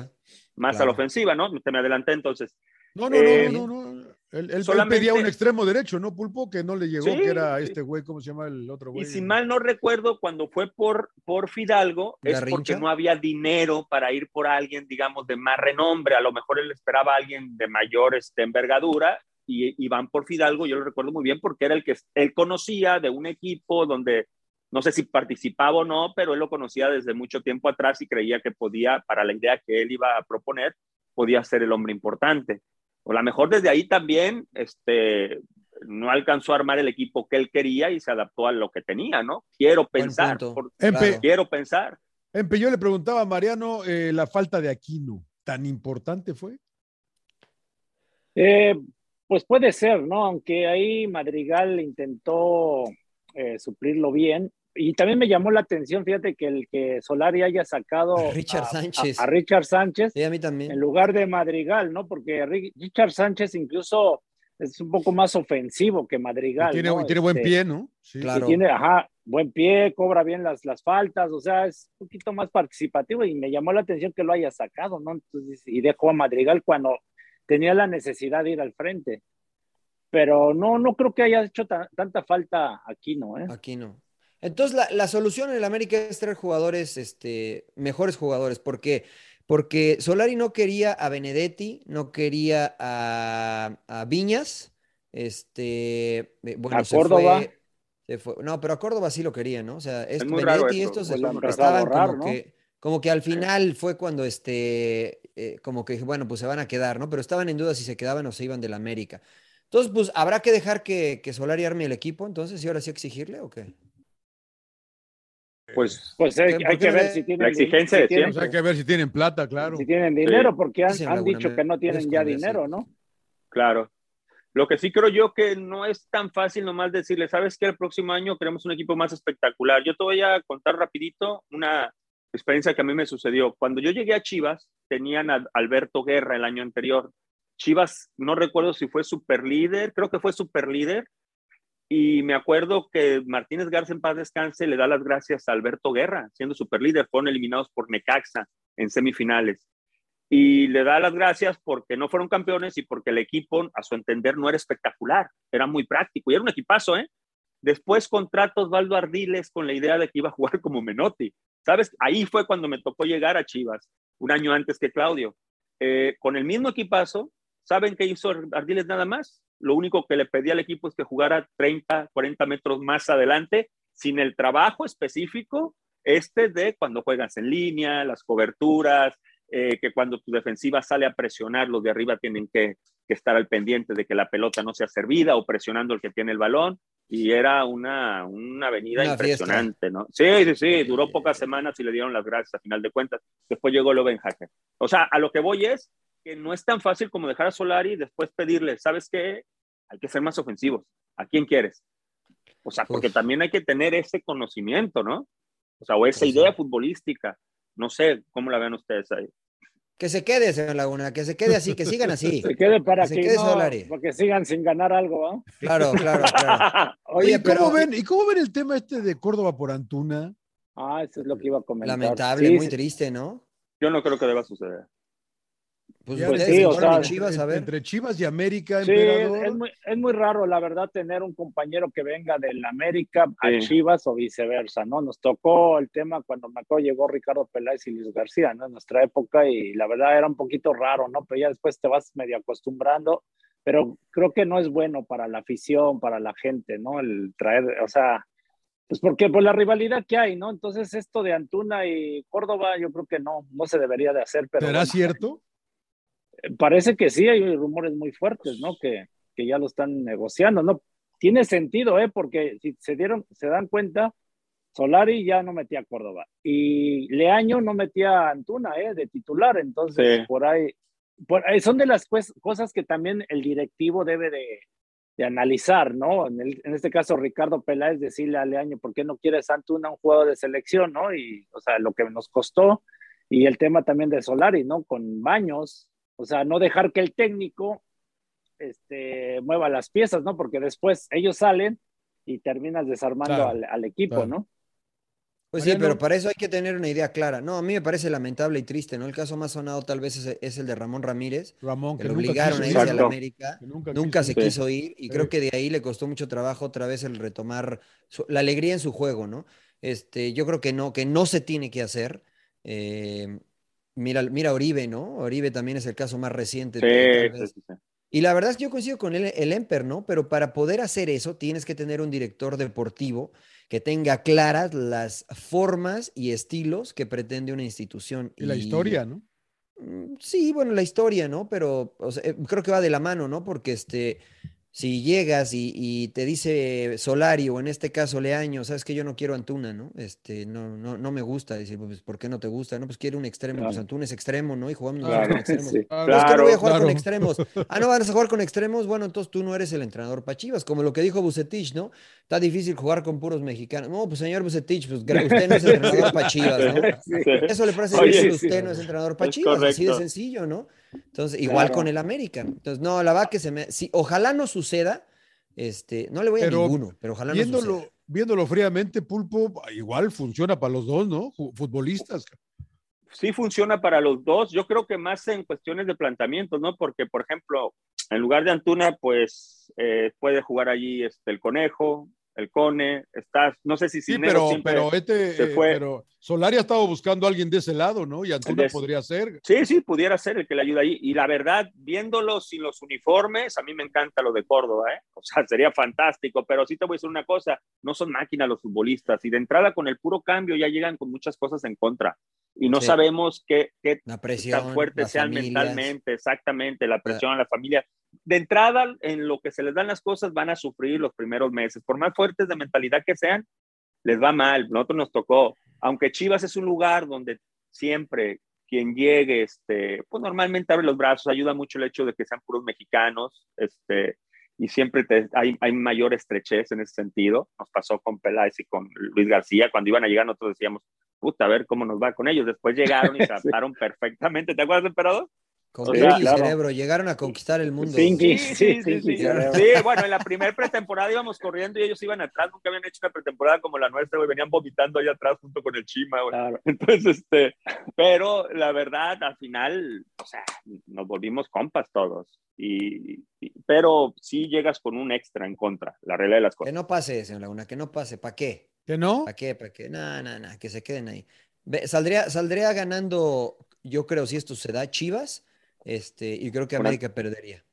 más a claro. la ofensiva, ¿no? Te me adelanté entonces. No, no, Eh, no, no, no. Él, él- él solamente- pedía un extremo derecho, ¿no, Pulpo? Que no le llegó, Sí, que era este güey, ¿cómo se llama el otro güey? Y si mal no recuerdo, cuando fue por, por Fidalgo, es porque no había dinero para ir por alguien, digamos, de más renombre. A lo mejor él esperaba a alguien de mayor este, envergadura y, y van por Fidalgo. Yo lo recuerdo muy bien porque era el que él conocía de un equipo donde no sé si participaba o no, pero él lo conocía desde mucho tiempo atrás y creía que podía, para la idea que él iba a proponer, podía ser el hombre importante. O a lo mejor desde ahí también este, no alcanzó a armar el equipo que él quería y se adaptó a lo que tenía, ¿no? Quiero pensar, punto. por- Empe, Claro. quiero pensar. Empe, yo le preguntaba a Mariano, eh, la falta de Aquino, ¿tan importante fue? Eh, pues puede ser, ¿no? Aunque ahí Madrigal intentó eh, suplirlo bien. Y también me llamó la atención, fíjate, que el que Solari haya sacado A Richard Sánchez. a- a Richard Sánchez Sí, a mí también. en lugar de Madrigal, ¿no? Porque Ri- Richard Sánchez incluso es un poco más ofensivo que Madrigal. Y tiene, ¿no? y tiene buen Este, pie, ¿no? Sí. y Claro. tiene, ajá, buen pie, cobra bien las, las faltas, o sea, es un poquito más participativo y me llamó la atención que lo haya sacado, ¿no? Entonces, y dejó a Madrigal cuando tenía la necesidad de ir al frente. Pero no, no creo que haya hecho ta- tanta falta aquí, ¿no? ¿eh? Aquí no. Entonces, la, la solución en el América es traer jugadores, este, mejores jugadores, porque, porque Solari no quería a Benedetti, no quería a, a Viñas, este, eh, bueno, A se Córdoba. fue, se fue- no, pero a Córdoba sí lo quería, ¿no? O sea, es, Benedetti y eso, estos pues estaban borrar, como ¿no? que, como que al final fue cuando, este, eh, como que, bueno, pues se van a quedar, ¿no? Pero estaban en duda si se quedaban o se iban del América. Entonces, pues, ¿habrá que dejar que, que Solari arme el equipo entonces y ahora sí exigirle o qué? Pues Pues hay, ¿Por hay qué que ver si tienen, exigencia si de tienen- Pues hay que ver si tienen plata, claro. si tienen dinero, porque han, dicho que no tienen ya dinero, ¿no? Claro. Lo que sí creo yo que no es tan fácil nomás decirle, sabes que el próximo año queremos un equipo más espectacular. Yo te voy a contar rapidito una experiencia que a mí me sucedió. Cuando yo llegué a Chivas, tenían a Alberto Guerra el año anterior. Chivas, no recuerdo si fue super líder, creo que fue super líder. Y me acuerdo que Martínez Garza en paz descanse le da las gracias a Alberto Guerra, siendo super líder. Fueron eliminados por Necaxa en semifinales y le da las gracias porque no fueron campeones y porque el equipo, a su entender, no era espectacular, era muy práctico y era un equipazo, ¿eh? Después contrata Osvaldo Ardiles con la idea de que iba a jugar como Menotti. ¿Sabes? Ahí fue cuando me tocó llegar a Chivas, un año antes que Claudio. Eh, con el mismo equipazo, ¿saben qué hizo Ardiles nada más? Lo único que le pedía al equipo es que jugara 30, 40 metros más adelante, sin el trabajo específico este de cuando juegas en línea, las coberturas, eh, que cuando tu defensiva sale a presionar, los de arriba tienen que, que, estar al pendiente de que la pelota no sea servida o presionando el que tiene el balón. Y era una, una avenida Una impresionante, fiesta. ¿no? Sí, sí, sí, duró pocas semanas y le dieron las gracias a final de cuentas. Después llegó Loven Hacker. O sea, a lo que voy es que no es tan fácil como dejar a Solari y después pedirle, ¿sabes qué? Hay que ser más ofensivos. ¿A quién quieres? O sea, porque Uf. también hay que tener ese conocimiento, ¿no? O sea, o esa Pues sí. idea futbolística. No sé cómo la ven ustedes ahí. Que se quede, señor Laguna, que se quede así, que sigan así. Se quede para Se que, quede no, Solari. para que sigan sin ganar algo, ¿ah? Claro, claro, claro. Oye, Oye, ¿y cómo, pero ven, ¿y cómo ven el tema este de Córdoba por Antuna? Ah, eso es lo que iba a comentar. lamentable, Sí, muy sí. triste, ¿no? Yo no creo que deba suceder. Pues Pues sí, que o sea, Chivas, a ver. Entre Chivas y América, Sí, emperador. es muy, es muy raro, la verdad, tener un compañero que venga del América a Sí. Chivas o viceversa, ¿no? Nos tocó el tema cuando me acuerdo llegó Ricardo Peláez y Luis García, ¿no? En nuestra época y la verdad era un poquito raro, ¿no? Pero ya después te vas medio acostumbrando, pero creo que no es bueno para la afición, para la gente, ¿no? El traer, o sea, pues porque por la rivalidad que hay, ¿no? Entonces esto de Antuna y Córdoba yo creo que no, no se debería de hacer, pero ¿Será bueno, cierto? Parece que sí, hay rumores muy fuertes, ¿no? Que, que ya lo están negociando, ¿no? tiene sentido, ¿eh? Porque si se dieron, se dan cuenta, Solari ya no metía a Córdoba y Leaño no metía a Antuna, ¿eh? De titular, entonces Sí. por ahí, por ahí son de las cosas que también el directivo debe de, de analizar, ¿no? En, el- en este caso, Ricardo Peláez decirle a Leaño, ¿por qué no quieres a Antuna un juego de selección, ¿no? Y, o sea, lo que nos costó y el tema también de Solari, ¿no? Con Baños, o sea, no dejar que el técnico este, mueva las piezas, ¿no? Porque después ellos salen y terminas desarmando Claro, al, al equipo, claro. ¿no? Pues sí, pero para eso hay que tener una idea clara. No, a mí me parece lamentable y triste, ¿no? El caso más sonado tal vez es, es el de Ramón Ramírez, Ramón, que que lo obligaron a irse ir, a la. América. nunca, se quiso ir. quiso ir y Sí. creo que de ahí le costó mucho trabajo otra vez el retomar su- la alegría en su juego, ¿no? Este, yo creo que no, que no se tiene que hacer. Eh, mira, mira Oribe, ¿no? Oribe también es el caso más reciente. Sí, sí, vez. sí, sí. Y la verdad es que yo coincido con el, el Emper, ¿no? Pero para poder hacer eso tienes que tener un director deportivo que tenga claras las formas y estilos que pretende una institución. Y la historia, ¿no? Mm, Sí, bueno, la historia, ¿no? Pero o sea, eh, creo que va de la mano, ¿no? Porque este, si llegas y, y te dice Solari o en este caso Leaño, sabes que yo no quiero Antuna, ¿no? Este, no, no, no me gusta. Decir, pues, ¿por qué no te gusta? No, pues quiero un extremo. Pues Claro. Antuna es extremo, ¿no? Y jugamos Claro, con extremos. sí. Claro, Pues que no voy a jugar claro. con extremos. Ah, no vas a jugar con extremos. Bueno, entonces tú no eres el entrenador para Chivas, como lo que dijo Bucetich, ¿no? Está difícil jugar con puros mexicanos. No, pues señor Bucetich, pues usted no es entrenador para Chivas, ¿no? Sí. Eso le parece Oye, difícil, sí, usted no es entrenador para Chivas, así de sencillo, ¿no? Entonces, igual Claro. con el América. Entonces, no, la verdad que se me. Sí, ojalá no suceda. Este, no le voy a Pero ninguno, pero ojalá no suceda. viéndolo fríamente, Pulpo, igual funciona para los dos, ¿no? Futbolistas. sí funciona para los dos. Yo creo que más en cuestiones de planteamientos, ¿no? Porque, por ejemplo, en lugar de Antuna, pues eh, puede jugar allí este, el Conejo, el Cone, está, no sé si Sí, pero, pero este, se eh, fue. pero Solari ha estado buscando a alguien de ese lado, ¿no? Y Antuna De- podría ser. Sí, sí, pudiera ser el que le ayuda ahí. Y la verdad, viéndolo sin los uniformes, a mí me encanta lo de Córdoba, ¿eh? O sea, sería fantástico, pero sí te voy a decir una cosa, no son máquinas los futbolistas y de entrada con el puro cambio ya llegan con muchas cosas en contra y no Sí. sabemos qué, qué presión, tan fuertes sean familias. mentalmente, exactamente, la presión a la familia. De entrada, en lo que se les dan las cosas, van a sufrir los primeros meses. Por más fuertes de mentalidad que sean, les va mal. Nosotros nos tocó, aunque Chivas es un lugar donde siempre quien llegue, este, pues normalmente abre los brazos, ayuda mucho el hecho de que sean puros mexicanos, este, y siempre te- hay, hay mayor estrechez en ese sentido. Nos pasó con Peláez y con Luis García, cuando iban a llegar nosotros decíamos, puta, a ver cómo nos va con ellos. Después llegaron y se adaptaron perfectamente. ¿Te acuerdas, emperador? Con O sea, claro. cerebro, llegaron a conquistar el mundo. Pinky. Sí, sí, Sí, sí, sí, sí. sí. Sí, bueno, en la primera pretemporada íbamos corriendo y ellos iban atrás, nunca habían hecho una pretemporada como la nuestra, güey, venían vomitando allá atrás junto con el Chima, güey. Claro. Entonces, este, pero la verdad, al final, o sea, nos volvimos compas todos. Y, y- pero sí llegas con un extra en contra, la regla de las Que cosas. no pase, señor Laguna, que no pase. ¿Para qué? ¿Que no? ¿Para qué? ¿Para qué? No, no, no, que se queden ahí. Ve, saldría, saldría ganando, yo creo, si esto se da, Chivas, este, y creo que América perdería.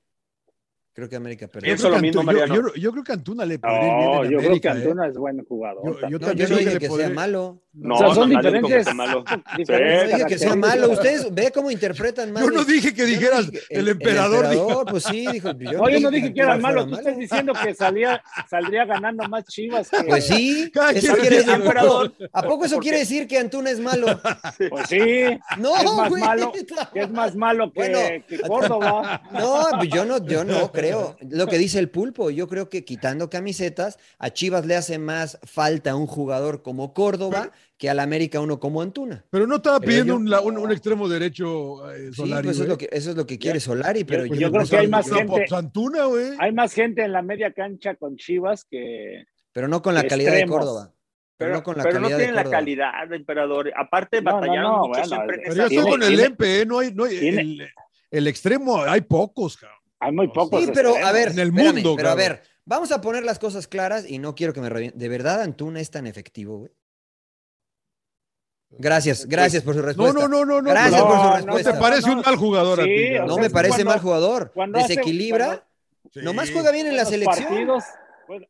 Creo que América perdería. Pienso lo mismo, Mariano. yo, yo- yo creo que Antuna le podría ir bien No, en yo creo que ¿eh? Antuna es buen jugador. Yo- yo también. No, también yo no que dije que sea malo. No, o sea, son no, diferentes, sea malo. diferentes No dije que sea malo. Ustedes ve cómo interpretan mal. Yo no dije que no dijeras dije que- el emperador, dijo. pues sí, dijo. Yo No, yo no dije que era malo. Tú estás diciendo que salía, saldría ganando más Chivas que. Pues sí, eso quiere decir, emperador. ¿A poco eso quiere decir que Antuna es malo? Pues sí. No, es más güey. malo, que es más malo que, Córdoba. No, yo no, yo no creo. Lo que dice el pulpo, yo creo que quitando camisetas, a Chivas le hace más falta un jugador como Córdoba que al América uno como Antuna. Pero no estaba Pero pidiendo yo- un, la- un- un extremo derecho eh, Sí, Solari, pues eso, es lo que, eso es lo que quiere Solari, pero yo- yo, creo que hay más gente- pues, Antuna, güey. Hay más gente en la media cancha con Chivas que. Pero no con la calidad extremos. de Córdoba. Pero, Pero, no con la pero no calidad de tienen la calidad, emperador. Aparte, No, batallaron no, mucho bueno, siempre en el- Pero estoy con el tiene- Empe, ¿eh? No hay, no hay- tiene- el, el extremo, hay pocos, cabrón. Hay muy pocos. Sí, pero a extremos. ver, En el espérame, mundo, pero a ver, vamos a poner las cosas claras y no quiero que me revienten. ¿De verdad Antuna es tan efectivo, güey? Gracias, gracias por su No, respuesta. no, no, no, no. Gracias pero por su no, ¿No respuesta. te parece No, un no. mal jugador a ti? No sea, me parece cuando- mal jugador. cuando hace- Desequilibra. cuando- Sí. Nomás juega bien en la selección. partidos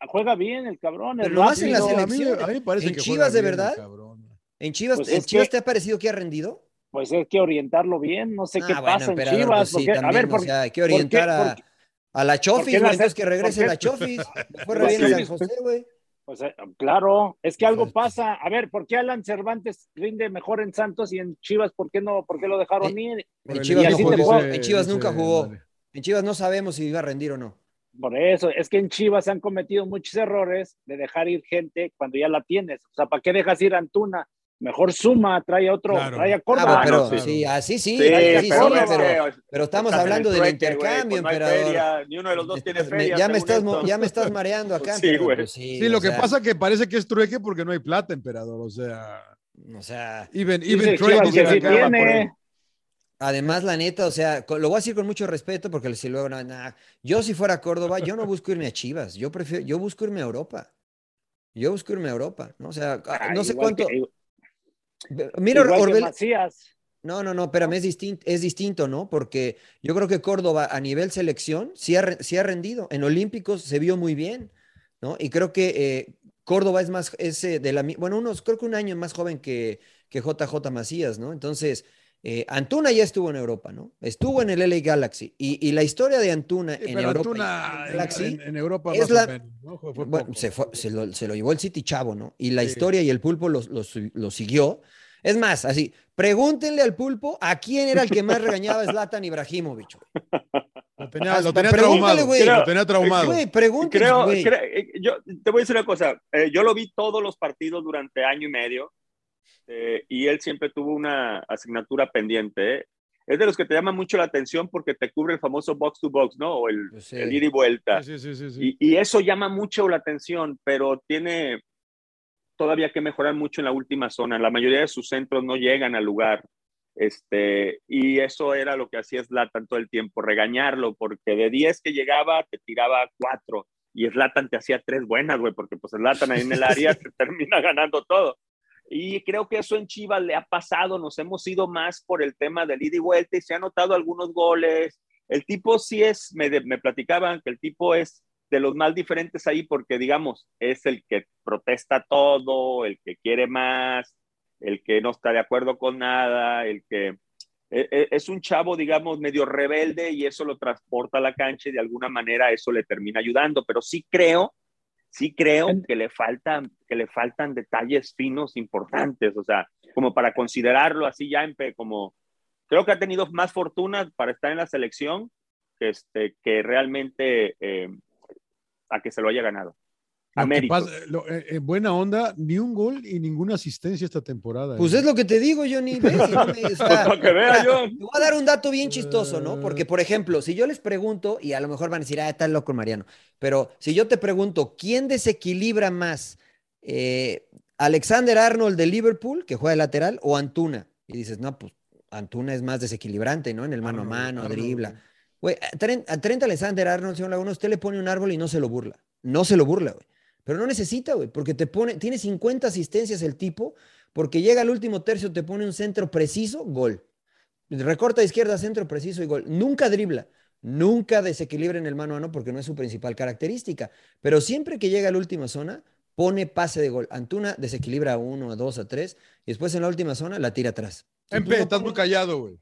juega, bien el cabrón. Pero es nomás en la rápido. No, a mí, selección. a mí me parece ¿En que Chivas juega de el verdad? cabrón. ¿En Chivas, Pues en Chivas que- te ha parecido que ha rendido? Pues hay que orientarlo bien. No sé Ah, qué bueno, pasa en Chivas. pues sí, porque- a ver, o porque- sea, hay que ¿por qué- orientar a, la ¿Por Chofis, güey, entonces que regrese la Chofis. Re Pues sí. San José, güey. O sea, claro, es que algo pasa. A ver, ¿por qué Alan Cervantes rinde mejor en Santos y en Chivas? ¿Por qué no? ¿Por qué lo dejaron Eh, ir? En Chivas, no jugó, en nunca jugó. En Chivas no sabemos si iba a rendir o no. Por eso, es que en Chivas se han cometido muchos errores de dejar ir gente cuando ya la tienes. O sea, ¿para qué dejas ir a Antuna? Mejor suma, trae a otro, Claro. trae a Ah, Córdoba. pero claro. sí, así sí, Sí, así sí, pero, pero, pero estamos hablando el del trueque, intercambio, pues hay emperador. feria, ni uno de los dos tiene Me- feria. ya, me estás, ya me estás mareando acá. Sí, pero, güey. pues, sí, Sí, lo que sea, pasa que parece que es trueque porque no hay plata, emperador. O sea, O sea, even, even trade además, la neta, o sea, lo voy a decir con mucho respeto porque si luego, no, nah, yo si fuera a Córdoba, yo no busco irme a Chivas, yo prefiero, yo busco irme a Europa. Yo busco irme a Europa, ¿no? O sea, Ah, no sé cuánto. que- Mira, igual que Orbel, Macías. No, no, no, espérame, es distinto, es distinto, ¿no? Porque yo creo que Córdoba a nivel selección sí ha, sí ha rendido. En Olímpicos se vio muy bien, ¿no? Y creo que eh, Córdoba es más, es eh, de la, bueno, unos, creo que un año más joven que, que JJ Macías, ¿no? Entonces, eh, Antuna ya estuvo en Europa, ¿no? Estuvo en el LA Galaxy. Y, y la historia de Antuna Sí, en Europa. Antuna en en, Galaxy, en- en Europa es más la- o menos, ¿no? Fue- fue bueno, poco. se, fue- se lo, se lo llevó el City Chavo, ¿no? Y la Sí. historia y el pulpo lo, lo su- lo siguió. Es más, así, pregúntenle al pulpo a quién era el que más regañaba a Zlatan Ibrahimovic. güey. Lo tenía, lo tenía traumado. güey. Lo tenía traumado. Güey, pregúntenle, Creo, güey. creo- eh, yo te voy a decir una cosa. eh, yo lo vi todos los partidos durante año y medio eh, y él siempre tuvo una asignatura pendiente. ¿eh? Es de los que te llama mucho la atención porque te cubre el famoso box to box, ¿no? O el, Pues sí. el ida y vuelta. Sí, sí, sí, sí. Y, y eso llama mucho la atención, pero tiene todavía que mejorar mucho en la última zona. La mayoría de sus centros no llegan al lugar. Este, y eso era lo que hacía Slatan todo el tiempo, regañarlo, porque de 10 que llegaba, te tiraba 4. Y Slatan te hacía tres buenas, güey, porque pues Slatan ahí en el área te termina ganando todo. Y creo que eso en Chivas le ha pasado, nos hemos ido más por el tema del ida y vuelta y se han notado algunos goles. El tipo sí es, me, me platicaban que el tipo es de los más diferentes ahí porque, digamos, es el que protesta todo, el que quiere más, el que no está de acuerdo con nada, el que e- e- es un chavo, digamos, medio rebelde y eso lo transporta a la cancha y de alguna manera eso le termina ayudando, pero sí creo, sí creo que le faltan, que le faltan detalles finos importantes, o sea, como para considerarlo así ya en como creo que ha tenido más fortuna para estar en la selección que este que realmente eh, a que se lo haya ganado. Pasa- lo- eh, en buena onda, ni un gol y ninguna asistencia esta temporada. Pues ¿eh? es lo que te digo, Johnny. ¿ves? Y no me- o sea, Para que vea, John. Te voy a dar un dato bien chistoso, ¿no? Porque, por ejemplo, si yo les pregunto, y a lo mejor van a decir, ah, está loco el Mariano, pero si yo te pregunto, ¿quién desequilibra más? Eh, ¿Alexander Arnold de Liverpool, que juega de lateral, o Antuna? Y dices, no, pues Antuna es más desequilibrante, ¿no? En el mano a mano, Arnold, dribla. güey. Güey, a Trent, a Trent Alexander Arnold, señor Laguna, usted le pone un árbol y no se lo burla. No se lo burla, güey. Pero no necesita, güey, porque te pone, tiene 50 asistencias el tipo, porque llega al último tercio, te pone un centro preciso, gol. Recorta izquierda, centro preciso y gol. Nunca dribla, nunca desequilibra en el mano a mano porque no es su principal característica. Pero siempre que llega a la última zona, pone pase de gol. Antuna desequilibra a uno, a dos, a tres, y después en la última zona la tira atrás. Si tú Empe, no estás muy callado, güey.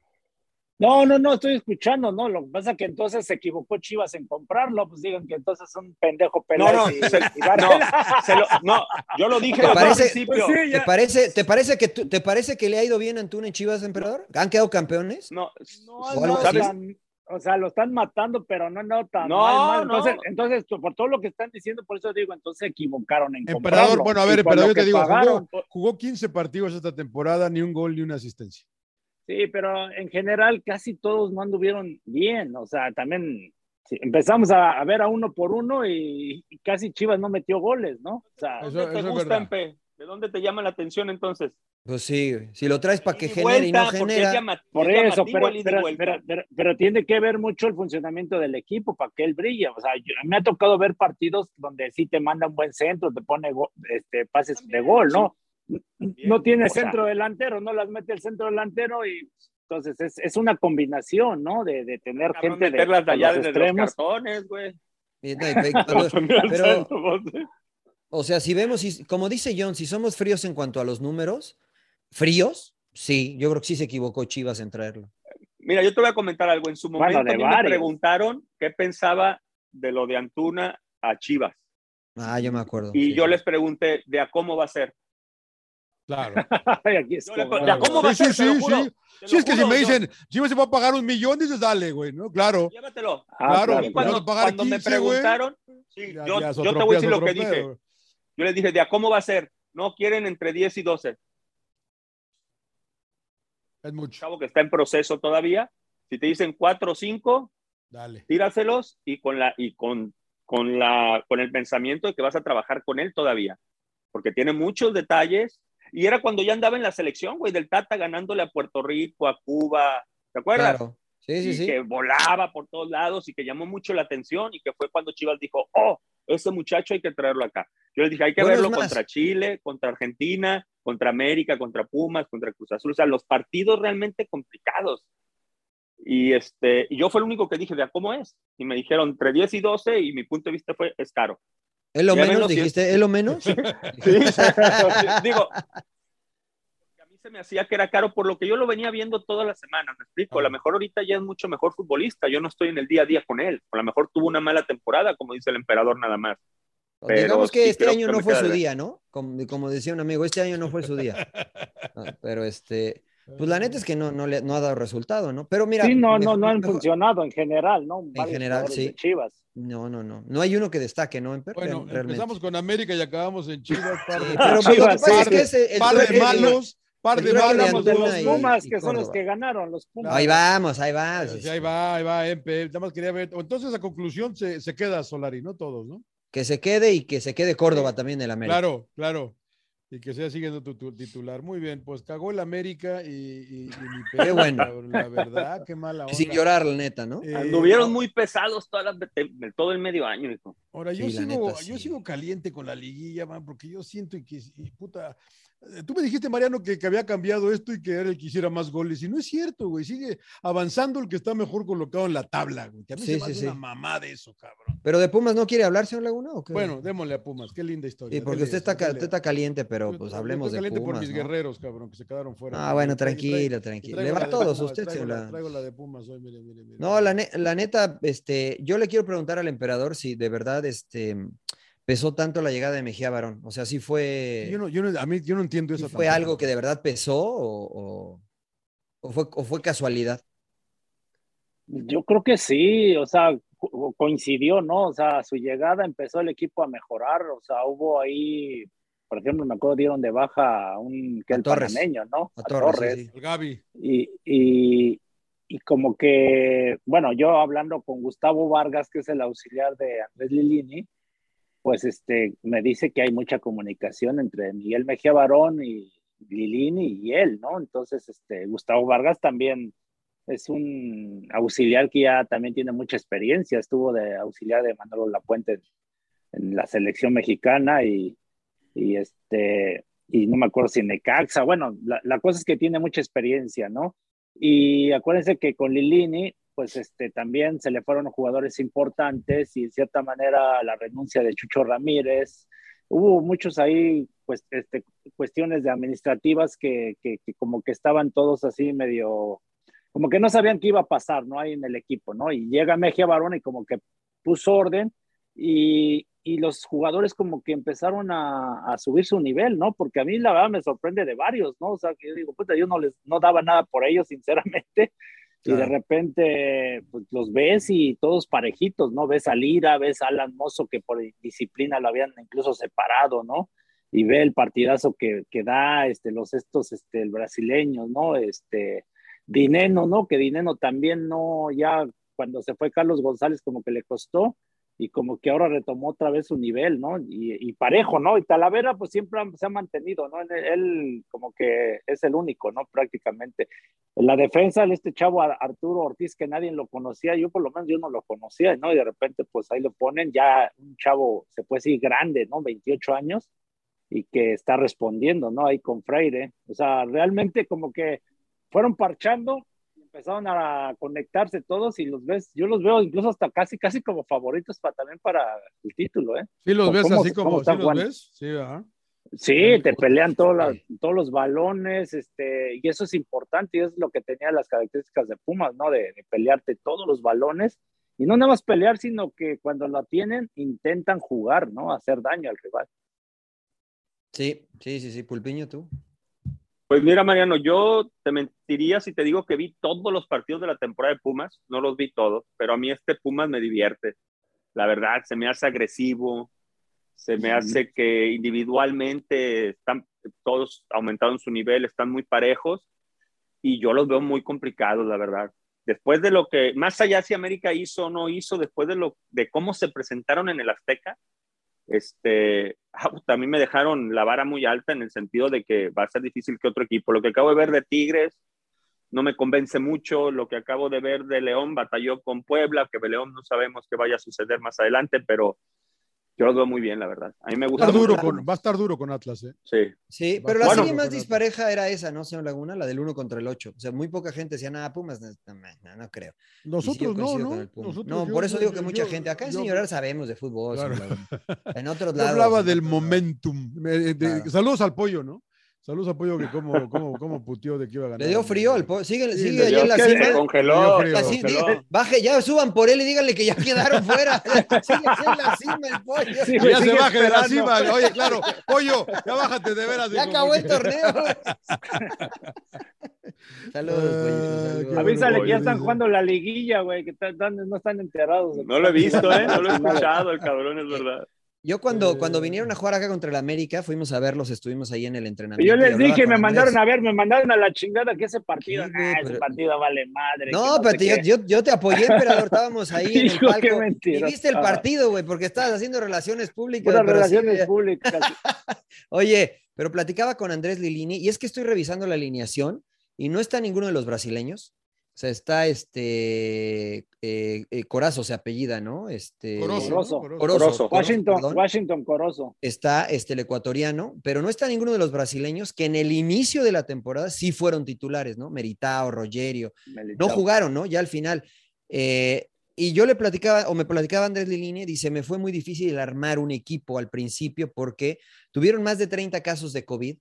No, no, no, estoy escuchando, ¿no? Lo que pasa es que entonces se equivocó Chivas en comprarlo, pues digan que entonces es un pendejo No, Peláez no, y- se- y Varela. no, se lo- no, yo lo dije ¿Te parece- principio. Pues sí, ¿Te parece, te, parece que tú- ¿Te parece que le ha ido bien a Antuna en Chivas, emperador? ¿Han quedado campeones? No, No, no, o sea, lo están matando, pero no, no tan No, mal, mal. no. Entonces, entonces, por todo lo que están diciendo, por eso digo, entonces se equivocaron en Emperador, comprarlo. bueno, a ver, emperador, yo te digo, pagaron, jugó, jugó 15 partidos esta temporada, ni un gol ni una asistencia. Sí, pero en general casi todos no anduvieron bien. O sea, también sí, empezamos a, a ver a uno por uno y, y casi Chivas no metió goles, ¿no? O sea, Eso- ¿Dónde te eso es gusta? ¿De dónde te llama la atención entonces? Pues sí, si lo traes para que genere y no es genera. llama- por es eso, pero, pero, vuelta. pero, pero- pero tiene que ver mucho el funcionamiento del equipo para que él brille. O sea, yo- me ha tocado ver partidos donde sí te manda un buen centro, te pone go- este, pases de gol, ¿no? No tiene o sea. centro delantero, no las mete el centro delantero y entonces es, es una combinación, ¿no? De, de tener gente de, meterlas de allá los desde extremos. los cartones, güey. Pero- O sea, si vemos, si- como dice John, si somos fríos en cuanto a los números, fríos, sí, yo creo que sí se equivocó Chivas en traerlo. Mira, yo te voy a comentar algo. En su Bueno, momento de a mí me varios. preguntaron qué pensaba de lo de Antuna a Chivas. Ah, yo me acuerdo. Y sí. yo les pregunté de a cómo va a ser. Claro. Aquí cómo va a ser, sí, sí, juro. sí. Lo es que si me yo- dicen, Chivas se va a pagar un millón, dices, dale, güey, ¿no? Claro. Llévatelo. Ah, Claro, claro, y cuando, pagar cuando me 15, güey. preguntaron, sí, Ya- yo, ya yo te voy a decir lo que dije. Yo les dije, ¿de a cómo va a ser? No quieren entre 10 y 12. Es mucho. Chavo que está en proceso todavía. Si te dicen 4 o 5, Dale. tíraselos y con la y con, con la con el pensamiento de que vas a trabajar con él todavía, porque tiene muchos detalles y era cuando ya andaba en la selección, güey, del Tata ganándole a Puerto Rico, a Cuba, ¿te acuerdas? Claro. Sí, sí, y sí. que volaba por todos lados y que llamó mucho la atención y que fue cuando Chivas dijo, oh, ese muchacho hay que traerlo acá. Yo les dije, hay que Bueno, verlo contra Chile, contra Argentina, contra América, contra Pumas, contra Cruz Azul, o sea, los partidos realmente complicados. Y este, y yo fue el único que dije, de cómo es. Y me dijeron entre 10 y 12 y mi punto de vista fue, es caro. ¿Es lo menos? los Dijiste, ¿es lo menos? Digo, a mí se me hacía que era caro por lo que yo lo venía viendo todas las semanas, me explico. A lo mejor ahorita ya es mucho mejor futbolista, yo no estoy en el día a día con él. A lo mejor tuvo una mala temporada, como dice el emperador nada más. Pero Digamos que sí este año que no fue su día, ¿no? Como, como decía un amigo, este año no fue su día. Ah, Pero este, pues la neta es que no, no, le, no ha dado resultado, ¿no? Pero mira. Sí, no, no, mejor- no han mejor- funcionado en general, ¿no? Varios general, sí. de Chivas. No, no, no. No hay uno que destaque, ¿no? En per- Bueno, realmente. empezamos con América y acabamos en Chivas. Par de, Sí, pero pues, Chivas, es que el par de malos, par el de malos. De los Pumas, y que son los que ganaron, los Pumas. Ahí vamos, ahí va. Sí, sí, sí. ahí va, ahí va, Empe. Nada más quería ver. Entonces, a conclusión, se, se queda Solari, ¿no? Todos, ¿no? Que se quede y que se quede Córdoba también el América. Claro, claro. Y que sea siguiendo tu, tu titular. Muy bien, pues cagó el América y, y, y pedo, bueno. La verdad, qué mala Y sin onda. llorar, la neta, ¿no? Eh, Anduvieron muy pesados todas las, todo el medio año, hijo. Ahora, yo, Sí, sigo, neta, yo sí. sigo caliente con la liguilla, man, porque yo siento y que, y puta, tú me dijiste, Mariano, que, que había cambiado esto y que era el que hiciera más goles, y no es cierto, güey, sigue avanzando el que está mejor colocado en la tabla, güey, que a mí Sí, se me sí, hace sí. una mamá de eso, cabrón. Pero de Pumas no quiere hablar, señor Laguna, ¿o qué? Bueno, démosle a Pumas, qué linda historia. Sí, porque usted está, usted está caliente, pero pues hablemos de caliente Pumas. por mis ¿no? guerreros, cabrón, que se quedaron fuera. Ah, bueno, tranquilo, tranquilo. Le va a todos Pumas, usted, traigo señor la, La- traigo la de Pumas hoy, mire, mire, mire. No, la, ne- la neta, este, yo le quiero preguntar al emperador si de verdad este, pesó tanto la llegada de Mejía Barón. O sea, si fue, Yo no, yo no, a mí, yo no entiendo sí eso. fue tampoco. algo que de verdad pesó o, o- o fue, o fue casualidad. Yo creo que sí, o sea, co- coincidió, ¿no? O sea, su llegada empezó el equipo a mejorar, o sea, hubo ahí, por ejemplo, me acuerdo dieron de baja a un que A el Torres. panameño, ¿no? A Torres, sí, sí. El Gaby. Y, y, y como que, bueno, yo hablando con Gustavo Vargas, que es el auxiliar de Andrés Lilini, pues este, me dice que hay mucha comunicación entre Miguel Mejía Barón y Lilini y él, ¿no? Entonces, este, Gustavo Vargas también es un auxiliar que ya también tiene mucha experiencia, estuvo de auxiliar de Manolo Lapuente en, la selección mexicana y, y este, y no me acuerdo si Necaxa, bueno, la, la cosa es que tiene mucha experiencia, ¿no? Y acuérdense que con Lilini, pues este, también se le fueron jugadores importantes y en cierta manera la renuncia de Chucho Ramírez. Hubo muchos ahí, pues, este, cuestiones de administrativas que, que, que como que estaban todos así medio, como que no sabían qué iba a pasar, ¿no? Ahí en el equipo, ¿no? Y llega Mejía Barón y como que puso orden y, y los jugadores como que empezaron a, a, subir su nivel, ¿no? Porque a mí la verdad me sorprende de varios, ¿no? O sea, que yo digo, puta, yo no les, no daba nada por ellos, sinceramente. Claro. Y de repente pues, los ves y todos parejitos, ¿no? Ves a Lira, ves a Alan Mozo que por disciplina lo habían incluso separado, ¿no? Y ve el partidazo que, que da este, los estos este, el brasileños, ¿no? Este, Dineno, ¿no? Que Dineno también no, ya cuando se fue Carlos González como que le costó y como que ahora retomó otra vez su nivel, ¿no? Y, y parejo, ¿no? Y Talavera pues siempre se ha mantenido, ¿no? Él como que es el único, ¿no? Prácticamente. En la defensa, este chavo Arturo Ortiz, que nadie lo conocía, yo por lo menos yo no lo conocía, ¿no? Y de repente pues ahí lo ponen, ya un chavo, se puede decir grande, ¿no? 28 años y que está respondiendo, ¿no? Ahí con Freire. O sea, realmente como que fueron parchando empezaron a conectarse todos y los ves, yo los veo incluso hasta casi, casi como favoritos para también para el título, ¿eh? Sí, los ves cómo, así como, ¿sí los ves? Sí, ¿verdad? Sí, te pelean todos, las, todos los balones, este, y eso es importante, y es lo que tenía las características de Pumas, ¿no? De, de, pelearte todos los balones Y no nada más pelear, sino que cuando la tienen, intentan jugar, ¿no? Hacer daño al rival. Sí, sí, sí, sí. Pulpiño, tú. Pues mira, Mariano, yo te mentiría si te digo que vi todos los partidos de la temporada de Pumas, no los vi todos, pero a mí este Pumas me divierte. La verdad, se me hace agresivo, se me hace que individualmente están todos aumentados en su nivel, están muy parejos y yo los veo muy complicados, la verdad. Después de lo que, más allá si América hizo o no hizo, después de, lo, de cómo se presentaron en el Azteca, este, también me dejaron la vara muy alta en el sentido de que va a ser difícil que otro equipo. Lo que acabo de ver de Tigres no me convence mucho. Lo que acabo de ver de León batalló con Puebla, que León no sabemos qué vaya a suceder más adelante, pero yo lo veo muy bien, la verdad. A mí me gusta. duro va a estar duro con Atlas, ¿eh? Sí. Sí, pero la serie más dispareja era esa, ¿no, señor Laguna? La del 1 contra el 8. O sea, muy poca gente decía, nada, Pumas, no, no, creo. Nosotros no, ¿no? no, por eso digo que mucha gente. Acá en Señorar sabemos de fútbol. En otros lados. hablaba del momentum. Saludos al pollo, ¿no? Saludos a Pollo que cómo, cómo, cómo puteó de que iba a ganar. Le dio frío al Pollo. Sigue, sigue allá en la cima. Se congeló. baje, ya suban por él y díganle que ya quedaron fuera. sigue en la cima el Pollo. Sí, ya se baje de la cima. Oye, claro, Pollo, ya bájate de veras. Ya acabó el torneo. Saludos, Pollo. Avísale que ya están jugando la liguilla, güey, que no están enterados. No lo he visto, ¿eh? No lo he escuchado, el cabrón, es verdad. Yo cuando, cuando vinieron a jugar acá contra el América, fuimos a verlos, estuvimos ahí en el entrenamiento. Yo les dije, me mandaron a ver, me mandaron a la chingada que ese partido, ah, ese partido vale madre. No, pero yo, yo, te apoyé, emperador, estábamos ahí en el palco. y viste el partido, güey, porque estabas haciendo relaciones públicas. relaciones públicas. Oye, pero platicaba con Andrés Lilini, y es que estoy revisando la alineación, y no está ninguno de los brasileños. O sea, está este eh, eh, Corazo, se apellida, ¿no? Este, Corozo. Corozo. Washington, Washington Corozo. Está este, el ecuatoriano, pero no está ninguno de los brasileños que en el inicio de la temporada sí fueron titulares, ¿no? Meritao, Rogerio. No jugaron, ¿no? Ya al final. Eh, y yo le platicaba, o me platicaba Andrés Lilini, dice, me fue muy difícil armar un equipo al principio porque tuvieron más de 30 casos de COVID,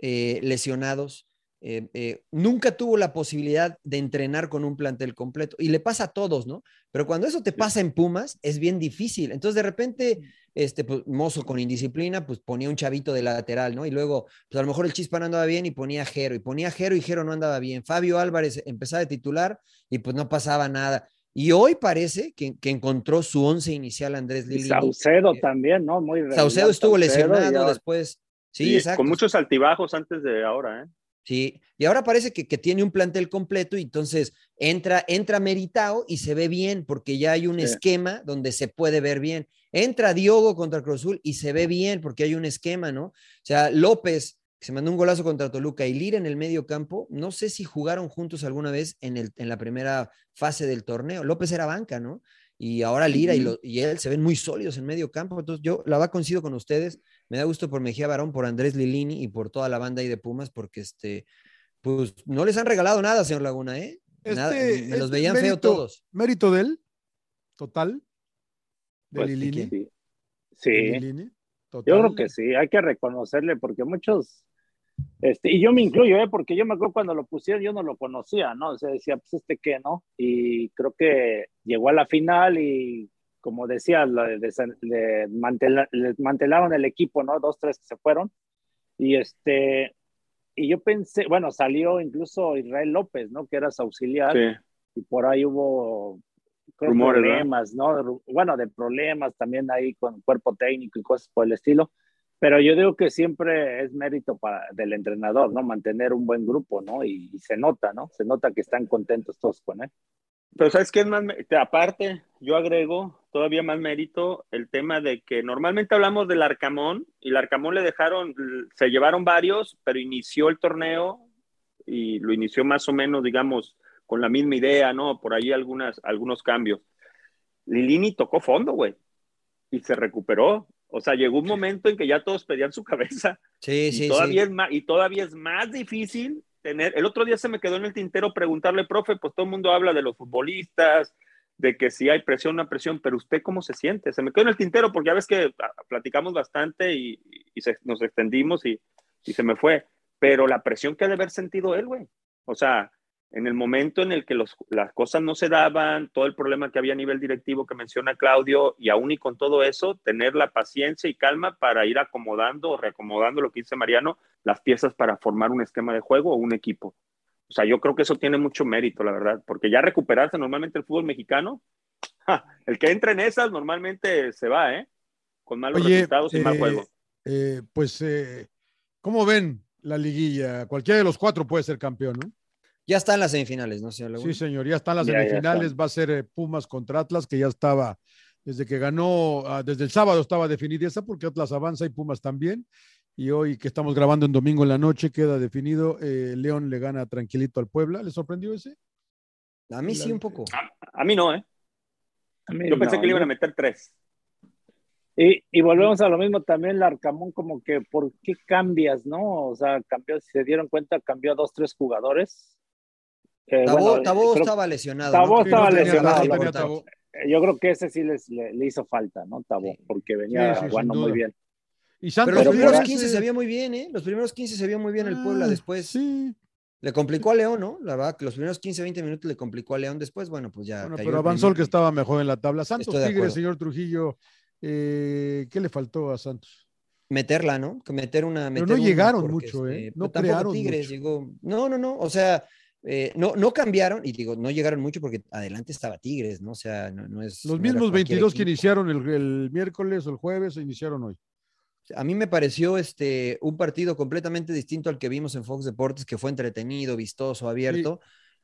lesionados, eh, eh, nunca tuvo la posibilidad de entrenar con un plantel completo. Y le pasa a todos, ¿no? Pero cuando eso te pasa en Pumas, es bien difícil. Entonces, de repente, este pues, mozo con indisciplina, pues ponía un chavito de lateral, ¿no? Y luego, pues a lo mejor el Chispa no andaba bien y ponía a Jero, y ponía a Jero y Jero no andaba bien. Fabio Álvarez empezaba de titular y pues no pasaba nada. Y hoy parece que, encontró su once inicial Andrés Lili. Saucedo eh, también, ¿no? Muy Saucedo estuvo lesionado después. Sí, exacto. Con muchos altibajos antes de ahora, ¿eh? Sí, y ahora parece que, tiene un plantel completo y entonces entra, entra Meritao y se ve bien porque ya hay un esquema donde se puede ver bien. Entra Diogo contra Cruzul y se ve bien porque hay un esquema, ¿no? O sea, López, que se mandó un golazo contra Toluca y Lira en el medio campo, no sé si jugaron juntos alguna vez en, el, en la primera fase del torneo. López era banca, ¿no? Y ahora Lira y, y él se ven muy sólidos en medio campo. Entonces yo la va coincido con ustedes me da gusto por Mejía Barón, por Andrés Lilini y por toda la banda ahí de Pumas, porque este, pues no les han regalado nada, señor Laguna, ¿eh? Este, me los este veían feo todos. ¿Mérito de él? ¿Total? ¿De pues, Lilini? Sí. Yo creo que sí, hay que reconocerle, porque muchos, este, y yo me incluyo, ¿eh? porque yo me acuerdo cuando lo pusieron, yo no lo conocía, ¿no? O sea, decía, pues este qué, ¿no? Y creo que llegó a la final y como decía, le, mantelaron el equipo, ¿no? Dos, tres que se fueron. Y este, y yo pensé, bueno, salió incluso Israel López, ¿no? Que era su auxiliar. Y por ahí hubo problemas, ¿no? Bueno, de problemas también ahí con cuerpo técnico y cosas por el estilo. Pero yo digo que siempre es mérito para, del entrenador, ¿no? Mantener un buen grupo, ¿no? Y, y se nota, ¿no? Se nota que están contentos todos con él. Pero ¿sabes qué es más? Aparte, yo agrego todavía más mérito el tema de que normalmente hablamos del Arcamón y el Arcamón le dejaron, se llevaron varios, pero inició el torneo y lo inició más o menos, digamos, con la misma idea, ¿no? Por ahí algunas, algunos cambios. Lilini tocó fondo, güey, y se recuperó. O sea, llegó un momento en que ya todos pedían su cabeza. Sí, sí, todavía sí. Es más, y todavía es más difícil el otro día se me quedó en el tintero preguntarle, profe, pues todo el mundo habla de los futbolistas, de que si hay presión, una presión, pero usted cómo se siente? Se me quedó en el tintero porque ya ves que ah, platicamos bastante y, nos extendimos y, se me fue. Pero la presión que ha de haber sentido él, güey. O sea, en el momento en el que los, las cosas no se daban, todo el problema que había a nivel directivo que menciona Claudio, y aún y con todo eso, tener la paciencia y calma para ir acomodando o reacomodando lo que dice Mariano, las piezas para formar un esquema de juego o un equipo. O sea, yo creo que eso tiene mucho mérito, la verdad, porque ya recuperarse normalmente el fútbol mexicano, el que entra en esas normalmente se va, ¿eh? Con malos resultados y mal eh, juego. Eh, pues, eh, ¿cómo ven la liguilla? Cualquiera de los cuatro puede ser campeón, ¿no? Ya están las semifinales, ¿no, señor Sí, señor, ya están las Ya, ya semifinales. Va a ser eh, Pumas contra Atlas, que ya estaba, desde que ganó, ah, desde el sábado estaba definida esa, porque Atlas avanza y Pumas también. Y hoy que estamos grabando en domingo en la noche, queda definido. eh, León le gana tranquilito al Puebla. ¿Le sorprendió ese? A mí sí un poco. A mí no, ¿eh? A mí Yo pensé no, que le iban a ¿no? meter tres. Y, y volvemos a lo mismo también, Larcamón, como que, ¿por qué cambias, no? O sea, cambió, si se dieron cuenta, cambió a dos, tres jugadores. Eh, Tabó, bueno, Tabó creo- estaba lesionado. Tabó estaba lesionado, Tabó. Tabó. Eh, Yo creo que ese sí les, le, le hizo falta, ¿no? Tabó, porque venía Sí, jugando muy bien. Y Santos Pero los Pero primeros por ahí- 15 se vio muy bien, ¿eh? Los primeros 15 se vio muy bien el Puebla. Ah, Después Sí, le complicó a León, ¿no? La verdad que los primeros 15, 20 minutos le complicó a León. Después, bueno, pues ya. bueno, cayó pero avanzó el que estaba mejor en la tabla. Santos Tigres, señor Trujillo. eh, ¿Qué le faltó a Santos? Meterla, ¿no? Que meter una. Pero no una, llegaron porque, mucho, ¿eh? este, No pues crearon Tigres mucho. llegó. No, no, no. O sea, eh, no, no cambiaron, y digo, no llegaron mucho porque adelante estaba Tigres, ¿no? O sea, no, no es. Los no mismos cualquier 22 que iniciaron el, el miércoles o el jueves se iniciaron hoy. A mí me pareció este, un partido completamente distinto al que vimos en Fox Deportes, que fue entretenido, vistoso, abierto.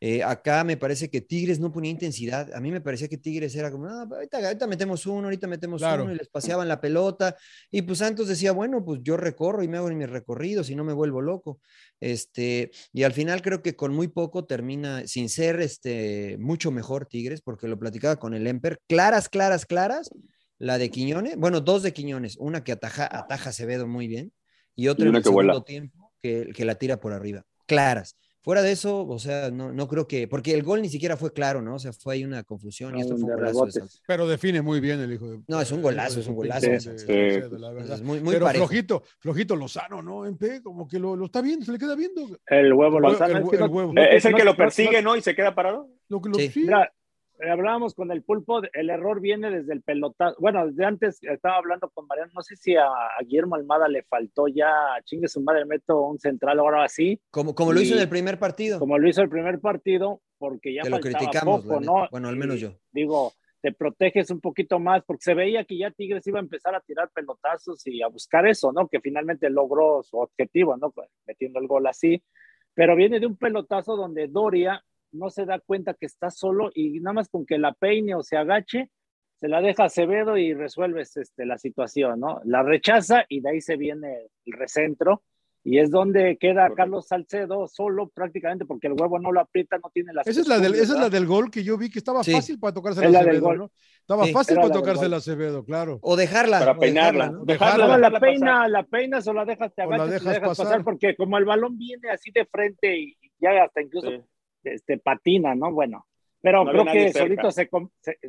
Eh, acá me parece que Tigres no ponía intensidad. A mí me parecía que Tigres era como, "Ah, ahorita, ahorita metemos uno, ahorita metemos Claro. uno, y les paseaban la pelota. Y pues Santos decía, bueno, pues yo recorro y me hago mis recorridos y no me vuelvo loco. Este, y al final creo que con muy poco termina, sin ser este, mucho mejor Tigres, porque lo platicaba con el Emper, claras, claras, claras, la de Quiñones, bueno, dos de Quiñones, una que ataja, ataja Acevedo muy bien y otra Y en el que vuela. segundo tiempo que, que la tira por arriba, claras. Fuera de eso, o sea, no, no creo que, porque el gol ni siquiera fue claro, ¿no? O sea, fue ahí una confusión y esto fue un golazo de. Pero define muy bien el hijo de. No, es un golazo, es un golazo. Sí, de- sí. de- la verdad. Es muy, muy Pero parejo. flojito, flojito Lozano, ¿no? En P, como que lo, lo está viendo, se le queda viendo. El huevo Lozano. el es el huevo. Eh, es el no- que lo persigue, no-. Y se queda parado. Lo que lo- Sí. sí. Mira, hablábamos con el pulpo, el error viene desde el pelotazo. Bueno, desde antes estaba hablando con Mariano, no sé si a, a Guillermo Almada le faltó ya, chingue su madre, meto un central ahora así, Como, como lo hizo en el primer partido. como lo hizo el primer partido, porque ya lo faltaba criticamos, poco. ¿no? Bueno, al menos yo. Digo, te proteges un poquito más, porque se veía que ya Tigres iba a empezar a tirar pelotazos y a buscar eso, ¿no? Que finalmente logró su objetivo, ¿no? Pues, Metiendo el gol así. Pero viene de un pelotazo donde Doria no se da cuenta que está solo y nada más con que la peine o se agache, se la deja a Acevedo y resuelves este, la situación, ¿no? La rechaza y de ahí se viene el recentro y es donde queda Correcto. Carlos Salcedo solo prácticamente porque el huevo no lo aprieta, no tiene las Esa es, la del, esa es la del gol que yo vi que estaba Sí. fácil para tocarse Es la del Acevedo, gol. ¿no? Estaba Sí. fácil para la del tocarse el Acevedo, claro. O dejarla. Para o peinarla. dejarla, ¿no? Dejarla. No, la peina, la peinas o la dejas, te O la agachas y la dejas dejas pasar. pasar. porque como el balón viene así de frente y y ya hasta incluso Sí. Este, patina, ¿no? Bueno, pero No creo que solito se,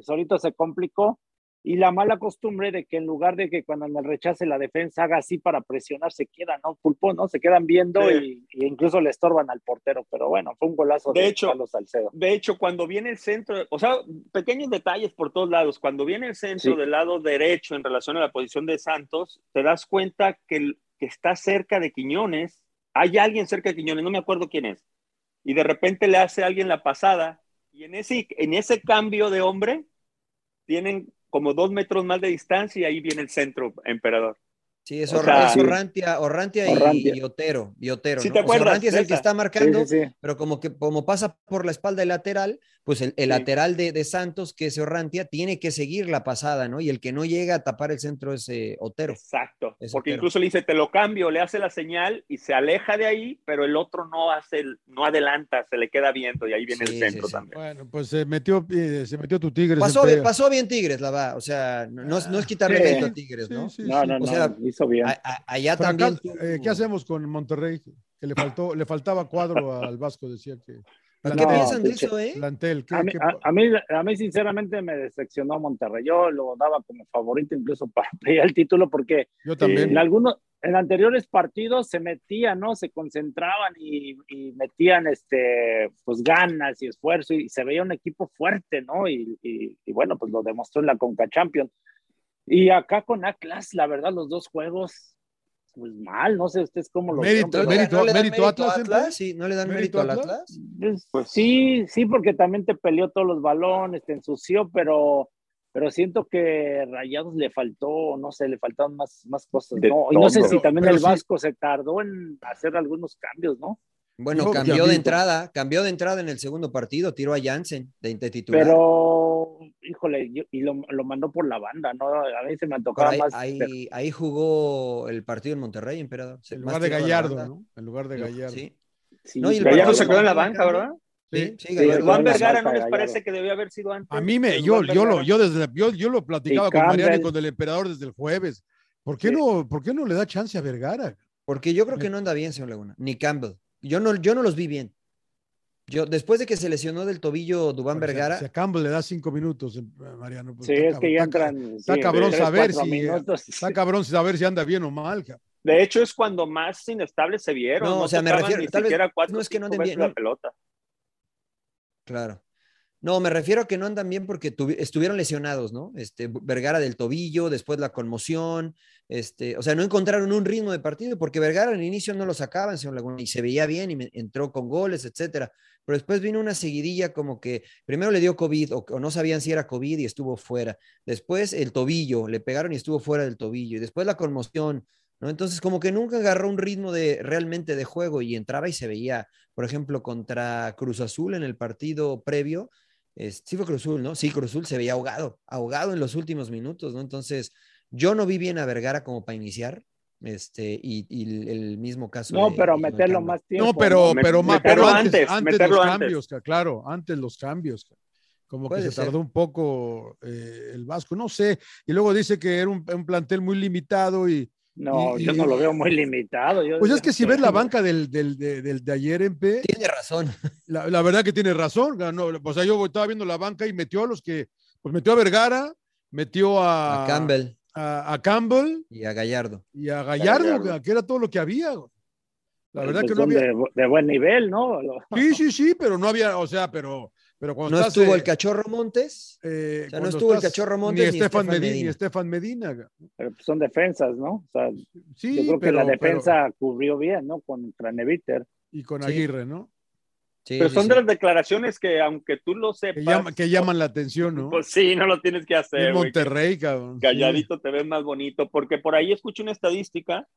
solito se complicó y la mala costumbre de que en lugar de que cuando en el rechace la defensa haga así para presionar, se queda, ¿no? Pulpo, ¿no? Se quedan viendo Sí. y, y incluso le estorban al portero, pero bueno, fue un golazo de, De hecho, Carlos Salcedo. De hecho, cuando viene el centro, o sea, pequeños detalles por todos lados, cuando viene el centro Sí. del lado derecho en relación a la posición de Santos, te das cuenta que, que está cerca de Quiñones, hay alguien cerca de Quiñones, no me acuerdo quién es, y de repente le hace alguien la pasada, y en ese, en ese cambio de hombre, tienen como dos metros más de distancia y ahí viene el centro, emperador. Sí, es, O sea, es. Orrantia, Orrantia, y- Otero. Y Otero Sí ¿no? te O sea, acuerdas Orrantia es el que está marcando, Sí, sí, sí. pero como que como pasa por la espalda del lateral, pues el, el Sí. lateral de, de Santos, que es Orrantia, tiene que seguir la pasada, ¿no? Y el que no llega a tapar el centro es eh, Otero. Exacto, Es porque Otero. incluso le dice, te lo cambio, le hace la señal y se aleja de ahí, pero el otro no hace, el- no adelanta, se le queda viendo y ahí viene Sí, el centro sí. también. Bueno, pues se metió, eh, se metió tu Tigres. Pasó, en bien- pasó bien Tigres, la va. O sea, no, no es, no es quitarle mérito a Tigres, ¿no? sí, No, sí. no, O no, sea, hizo bien. A- a- allá Fracaso- también. eh, ¿Qué hacemos con Monterrey? Que le faltó, le faltaba cuadro al Vasco, decía que. ¿Qué No, piensan de eso, eh? Plantel, ¿qué- A mí, qué- a, a mí, a mí, sinceramente, me decepcionó Monterrey. Yo lo daba como favorito incluso para pelear el título porque yo también. en algunos, en anteriores partidos se metían, ¿no? Se concentraban y, y metían, este, pues ganas y esfuerzo y se veía un equipo fuerte, ¿no? Y, y- y bueno, pues lo demostró en la Conca Champions. Y acá con Atlas, la verdad, los dos juegos, pues mal, no sé ustedes cómo lo Mérito, mérito. ¿No le dan mérito Atlas, siempre? Sí, ¿no le dan ¿Mérito mérito, al Atlas? Atlas? Pues, Pues- sí, sí, porque también te peleó todos los balones, te ensució, pero, pero siento que Rayados le faltó, no sé, le faltaron más, más cosas, ¿no? Y no sé si también Pero el sí. Vasco se tardó en hacer algunos cambios, ¿no? Bueno, No, cambió de entrada, cambió de entrada en el segundo partido, tiró a Jansen de, de titular. Pero, híjole, yo- y lo, lo mandó por la banda, ¿no? A mí se me antojaba ahí, más. ahí, ahí jugó el partido en Monterrey, emperador. En lugar de Gallardo, banda. ¿no? En lugar de Gallardo. Sí, sí, No, y el Gallardo se quedó en la banca, ¿verdad? sí, Sí. sí. Juan Vergara no les parece que debió haber sido antes. A mí me, yo, yo lo, yo desde, yo, yo lo platicaba Y con Mariano y con el emperador desde el jueves. ¿Por qué Sí. no, por qué no le da chance a Vergara? Porque yo creo que no anda bien, señor Laguna, ni Campbell. Yo no, yo no los vi bien. Yo, después de que se lesionó del tobillo Dubán a- Vergara, Si a Campbell le da cinco minutos, eh, Mariano. pues Sí, está es que ya entran. está sí, cabrón tres, saber si- minutos. Está cabrón saber si anda bien o mal. cabrón. De hecho, es cuando más inestables se vieron. No, No, o sea, me refiero- ni tal vez- cuatro no es que no anden bien, la no. pelota. claro. No, me refiero a que no andan bien porque tuvi- estuvieron lesionados, ¿no? Este, Vergara del tobillo, después la conmoción, este, o sea, no encontraron un ritmo de partido porque Vergara al inicio no lo sacaban, señor Laguna, y se veía bien y entró con goles, etcétera. Pero después vino una seguidilla como que primero le dio COVID o, o no sabían si era COVID y estuvo fuera. Después el tobillo, le pegaron y estuvo fuera del tobillo. Y después la conmoción, ¿no? Entonces como que nunca agarró un ritmo de realmente de juego y entraba y se veía, por ejemplo, contra Cruz Azul en el partido previo. Es- sí fue Cruz Azul, ¿no? Sí, Cruz Azul se veía ahogado, ahogado en los últimos minutos, ¿no? Entonces, yo no vi bien a Vergara como para iniciar, este, y, y el, mismo caso. No, de pero meterlo más tiempo. No, pero, Me- pero, meterlo pero antes, antes, los cambios, ca- claro, antes los cambios. ca- Como Puede que se ser. tardó un poco eh, el Vasco, no sé. Y luego dice que era un, un plantel muy limitado y No, y- yo y- no lo veo muy limitado. Yo- pues es que si ves la banca del, del, de, del- de ayer en P, Tiene razón. la, la verdad que tiene razón. ganó- o sea, yo estaba viendo la banca y metió a los que, pues metió a Vergara, metió a, A Campbell a, a Campbell y a Gallardo. y a Gallardo, Gallardo. que era todo lo que había. La verdad pues que no había. de, de buen nivel, ¿no? Sí, sí, sí, pero no había, o sea, pero, pero cuando No estás, estuvo eh, el Cachorro Montes. eh, O sea, no cuando estuvo el Cachorro Montes ni ni Estefan Medina, Medina. ni Estefan Medina. güey. pero pues son defensas, ¿no? O sea, Sí, yo creo que pero, la pero- defensa cubrió bien, ¿no? Contra Neviter. y con Sí. Aguirre, ¿no? Sí, Pero sí, son sí. de las declaraciones que, aunque tú lo sepas, Que, llama- que llaman la atención, ¿no? pues sí, no lo tienes que en hacer. que Monterrey, cabrón. sí. calladito te ves más bonito, porque por ahí escucho una estadística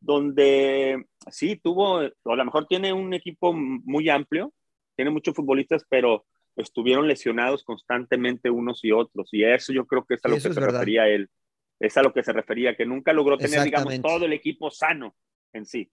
donde sí tuvo, o a lo mejor tiene un equipo muy amplio, tiene muchos futbolistas, pero estuvieron lesionados constantemente unos y otros, y eso yo creo que es a lo Eso que se verdad. refería él, es a lo que se refería, que nunca logró tener, digamos, todo el equipo sano en sí,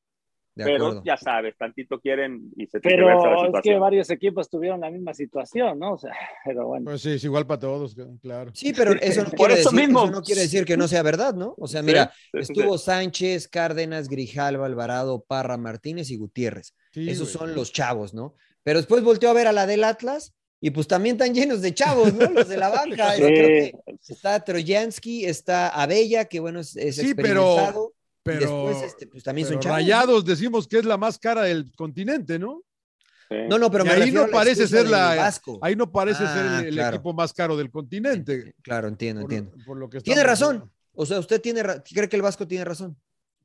De pero acuerdo. ya sabes, tantito quieren y se tergiversa la Pero es que varios equipos tuvieron la misma situación, ¿no? O sea, pero bueno. Pues sí, es igual para todos, claro. Sí, pero eso no, quiere eso decir, mismo. eso no quiere decir que no sea verdad, ¿no? O sea, mira, sí, sí, estuvo sí. Sánchez, Cárdenas, Grijalva, Alvarado, Parra, Martínez y Gutiérrez. Sí, Esos güey. son los chavos, ¿no? Pero después volteó a ver a la del Atlas y pues también están llenos de chavos, ¿no? Los de la banca. Sí. Creo que está Troyansky, está Abella, que bueno, es, es Sí, pero- experimentado. Pero, después este, pues también son pero chavos. ¿no? Rayados decimos que es la más cara del continente, ¿no? Sí. No, no, pero me ahí no parece ser del la- Vasco. Ahí no parece Ah, ser el, el claro. equipo más caro del continente. Claro, entiendo, por- entiendo. por lo que Tiene razón. viendo. O sea, usted tiene, cree que el Vasco tiene razón.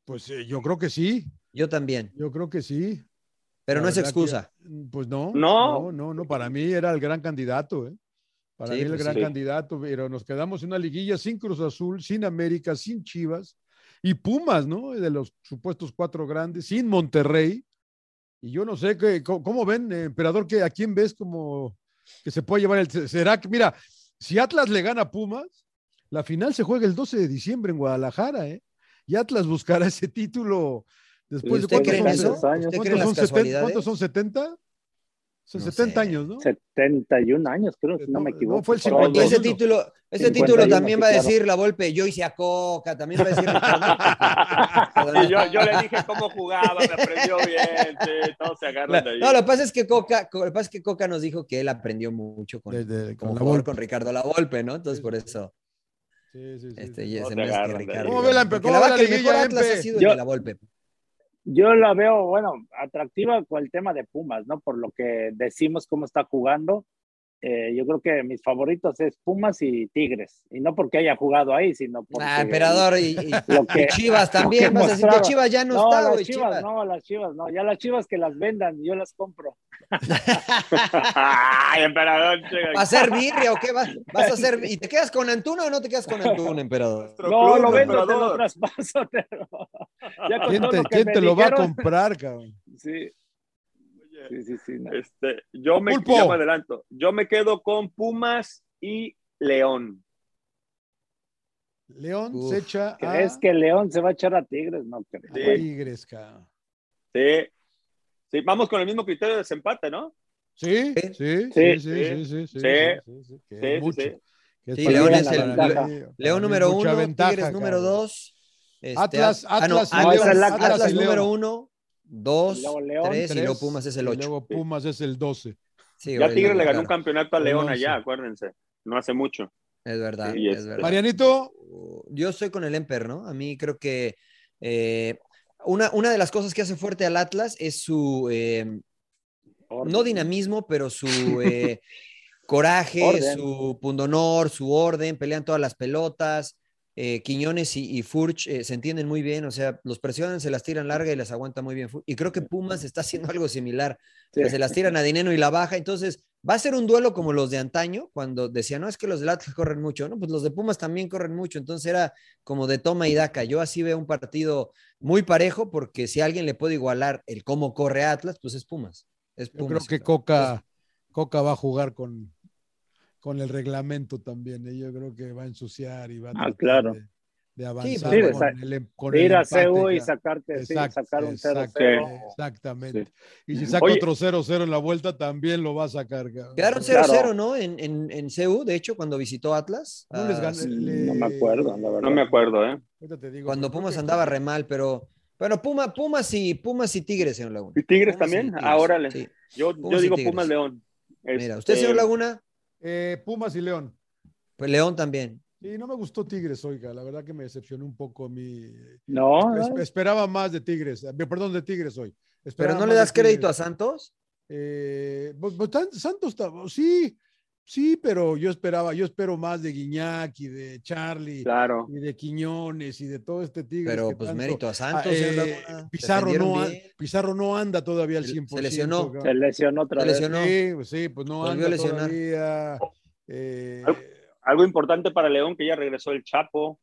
Pues eh, yo creo que sí, Yo también, yo creo que sí. Pero La no es excusa. que, pues no, No. no, no, no, para mí era el gran candidato, ¿eh? Para Sí, mí el pues gran sí. candidato, pero nos quedamos en una liguilla sin Cruz Azul, sin América, sin Chivas y Pumas, ¿no? De los supuestos cuatro grandes, sin Monterrey. Y yo no sé qué, cómo, cómo ven, eh, emperador, que a quién ves como que se puede llevar el. ¿Será que, mira, si Atlas le gana a Pumas, la final se juega el 12 de diciembre en Guadalajara, ¿eh? Y Atlas buscará ese título después de ¿Usted cuántos cree son, eso? años. ¿Usted ¿Cuántos cree en las son 70? casualidades? ¿Cuántos son 70? Hace No 70 sé. años, ¿no? 71 años, creo, si no, No, me no, equivoco. fue el Por ahí. 51. Ese título, ese 51, título también va a claro. decir la Volpe, yo hice a Coca, también va a decir Ricardo. Y yo, yo le dije cómo jugaba, me aprendió bien, sí, todos se agarran de ahí. No, lo que pasa es que Coca, lo que pasa es que Coca nos dijo que él aprendió mucho con, Desde- como con la jugador con Ricardo La Volpe, ¿no? Entonces por eso Sí, sí, sí, este, No se me hace que. Ricardo. ¿Cómo ve la- cómo la la mejor liguilla, Atlas ha sido el Yo- de la Volpe. Yo la veo, bueno, atractiva con el tema de Pumas, ¿no? Por lo que decimos cómo está jugando. Eh, yo creo que mis favoritos es Pumas y Tigres. Y no porque haya jugado ahí, sino porque... Ah, emperador y, y- Lo que, y Chivas también. lo que Vas a decir que. Chivas ya no, No, está, las güey. chivas, Chivas. no, las chivas, no. Ya las chivas que las vendan, yo las compro. Ay, emperador, ¿Va a ser birria o qué? ¿Vas, vas a hacer? ¿Y te quedas con Antuna o no te quedas con Antuna, emperador? No, club, lo vendo, te emperador. lo traspaso. pero- ya con ¿Quién todo te, lo quién te lo va a comprar, cabrón? Sí, sí, sí, sí. no. Este, yo me ya me adelanto. Yo me quedo con Pumas y León. León Uf. se echa a ¿Crees que León se va a echar a Tigres? No creo. Sí. Tigres, cabrón. Sí. Sí, vamos con el mismo criterio de desempate, ¿no? Sí, sí, sí, Sí. sí, sí, sí, sí, sí, Sí. sí, sí, que Sí, es sí, mucho. sí. León es el- León mí número uno, ventaja, Tigres número dos. este, Atlas- ah, no, Atlas Atlas, León. Atlas Atlas número León. uno, dos, Y luego León, tres, y Tres, luego Pumas es el y ocho. luego Pumas es el 12. Sí, Ya güey, Tigres le ganó claro. un campeonato a León allá, acuérdense. No hace mucho. Es verdad, Sí, es este- verdad. Marianito, Yo estoy con el Emper, ¿no? A mí creo que eh, una, una de las cosas que hace fuerte al Atlas es su, eh, no dinamismo, pero su eh, coraje, Orden. su pundonor, su orden, pelean todas las pelotas. Eh, Quiñones y, y Furch eh, se entienden muy bien, o sea, los presionan, se las tiran larga y las aguanta muy bien. Y creo que Pumas está haciendo algo similar. Sí. que se las tiran a Dineno y la baja. Entonces, va a ser un duelo como los de antaño, cuando decían, no, es que los del Atlas corren mucho. No, pues los de Pumas también corren mucho. Entonces era como de toma y daca. Yo así veo un partido muy parejo, porque si alguien le puede igualar el cómo corre Atlas, pues es Pumas. Es yo creo Pumas. que Coca, Coca va a jugar con, con el reglamento también. ¿eh? Yo creo que va a ensuciar y va a Ah, claro. de, de avanzar sí, con, de el, em- con De el ir a empate, CU y sacarte, sí, sacar un exacto, 0-0. Exactamente. Sí. Y si saca Oye. otro 0-0 en la vuelta, también lo va a sacar. cabrón. Quedaron 0-0, Claro. ¿no? En, en, en CU, de hecho, cuando visitó Atlas. No les Ah, gané- sí, le- No me acuerdo, la verdad. No me acuerdo, ¿eh? Te digo, cuando Pumas que- andaba re mal, pero. Bueno, Puma, Pumas y Pumas y Tigres, señor Laguna. ¿Y Tigres Pumas también? Ah, órale. sí. Yo, yo digo. Pumas León. Mira, usted, Este, señor Laguna, Eh, Pumas y León. pues León también. Sí, no me gustó Tigres, oiga. La verdad que me decepcionó un poco mi. No, Es- no. esperaba más de Tigres. eh, Perdón, de Tigres hoy. Pero no le das crédito a. Santos. Eh, pues, pues, Santos, está- sí, sí, pero yo esperaba, yo espero más de Guiñac y de Charlie Claro. y de Quiñones y de todo este Tigres. Pero que pues tanto- mérito a Ah, Santos. eh. Pizarro, no, bien. Pizarro no anda todavía al Se- se 100%. lesionó. Se lesionó otra Se vez. lesionó. Sí, pues sí, pues no Volvió anda todavía. Eh, Algo- Algo importante para León, que ya regresó el Chapo.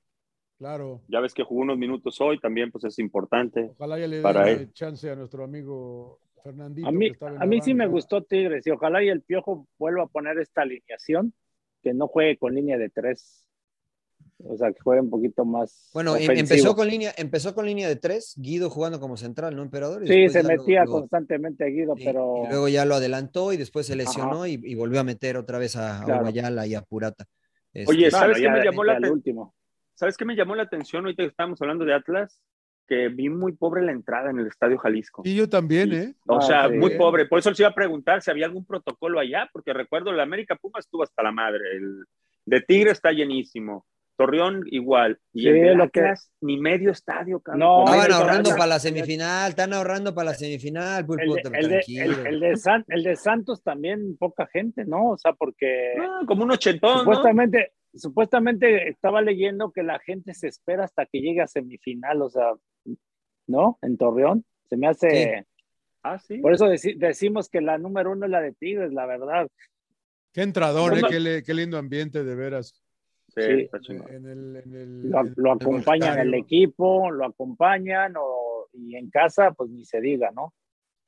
claro. Ya ves que jugó unos minutos hoy, también pues es importante. Ojalá ya le dé chance a nuestro amigo Fernandito. A mí, a mí sí me gustó Tigres y ojalá y el Piojo vuelva a poner esta alineación, que no juegue con línea de tres. O sea, que juegue un poquito más. Bueno, em- ofensivo. empezó con línea, empezó con línea de tres, Guido jugando como central, ¿no, emperador? Y Sí, se metía lo- constantemente a Guido, pero. y luego ya lo adelantó y después se lesionó y, y volvió a meter otra vez a, a Claro. Guayala y a Purata. Este, Oye, Bueno, ¿sabes qué ya me llamó la atención? ¿Sabes qué me llamó la atención ahorita que estábamos hablando de Atlas? Que vi muy pobre la entrada en el Estadio Jalisco. Y yo también, Sí. ¿eh? O Ah, sea, sí. muy pobre. Por eso les iba a preguntar si había algún protocolo allá, porque recuerdo el América Puma estuvo hasta la madre. El de Tigre está llenísimo. Torreón igual. Y Sí, el de lo que- Atlas, ni medio estadio, cabrón. No, Estaban ahorrando para la semifinal, están ahorrando para la semifinal, El de, el, de, tranquilo. el- el de San- el de Santos también poca gente, ¿no? O sea, porque No, como un ochentón, ¿no? Supuestamente, estaba leyendo que la gente se espera hasta que llegue a semifinal, o sea, ¿no? En Torreón. Se me hace. Ah, sí. Por eso deci- decimos que la número uno es la de Tigres, la verdad. Qué entrador, No, ¿eh? no. Qué, le- qué lindo ambiente, de veras. Sí. En el, en el- Lo, en- lo acompañan el equipo, lo acompañan o, y en casa, pues ni se diga, ¿no?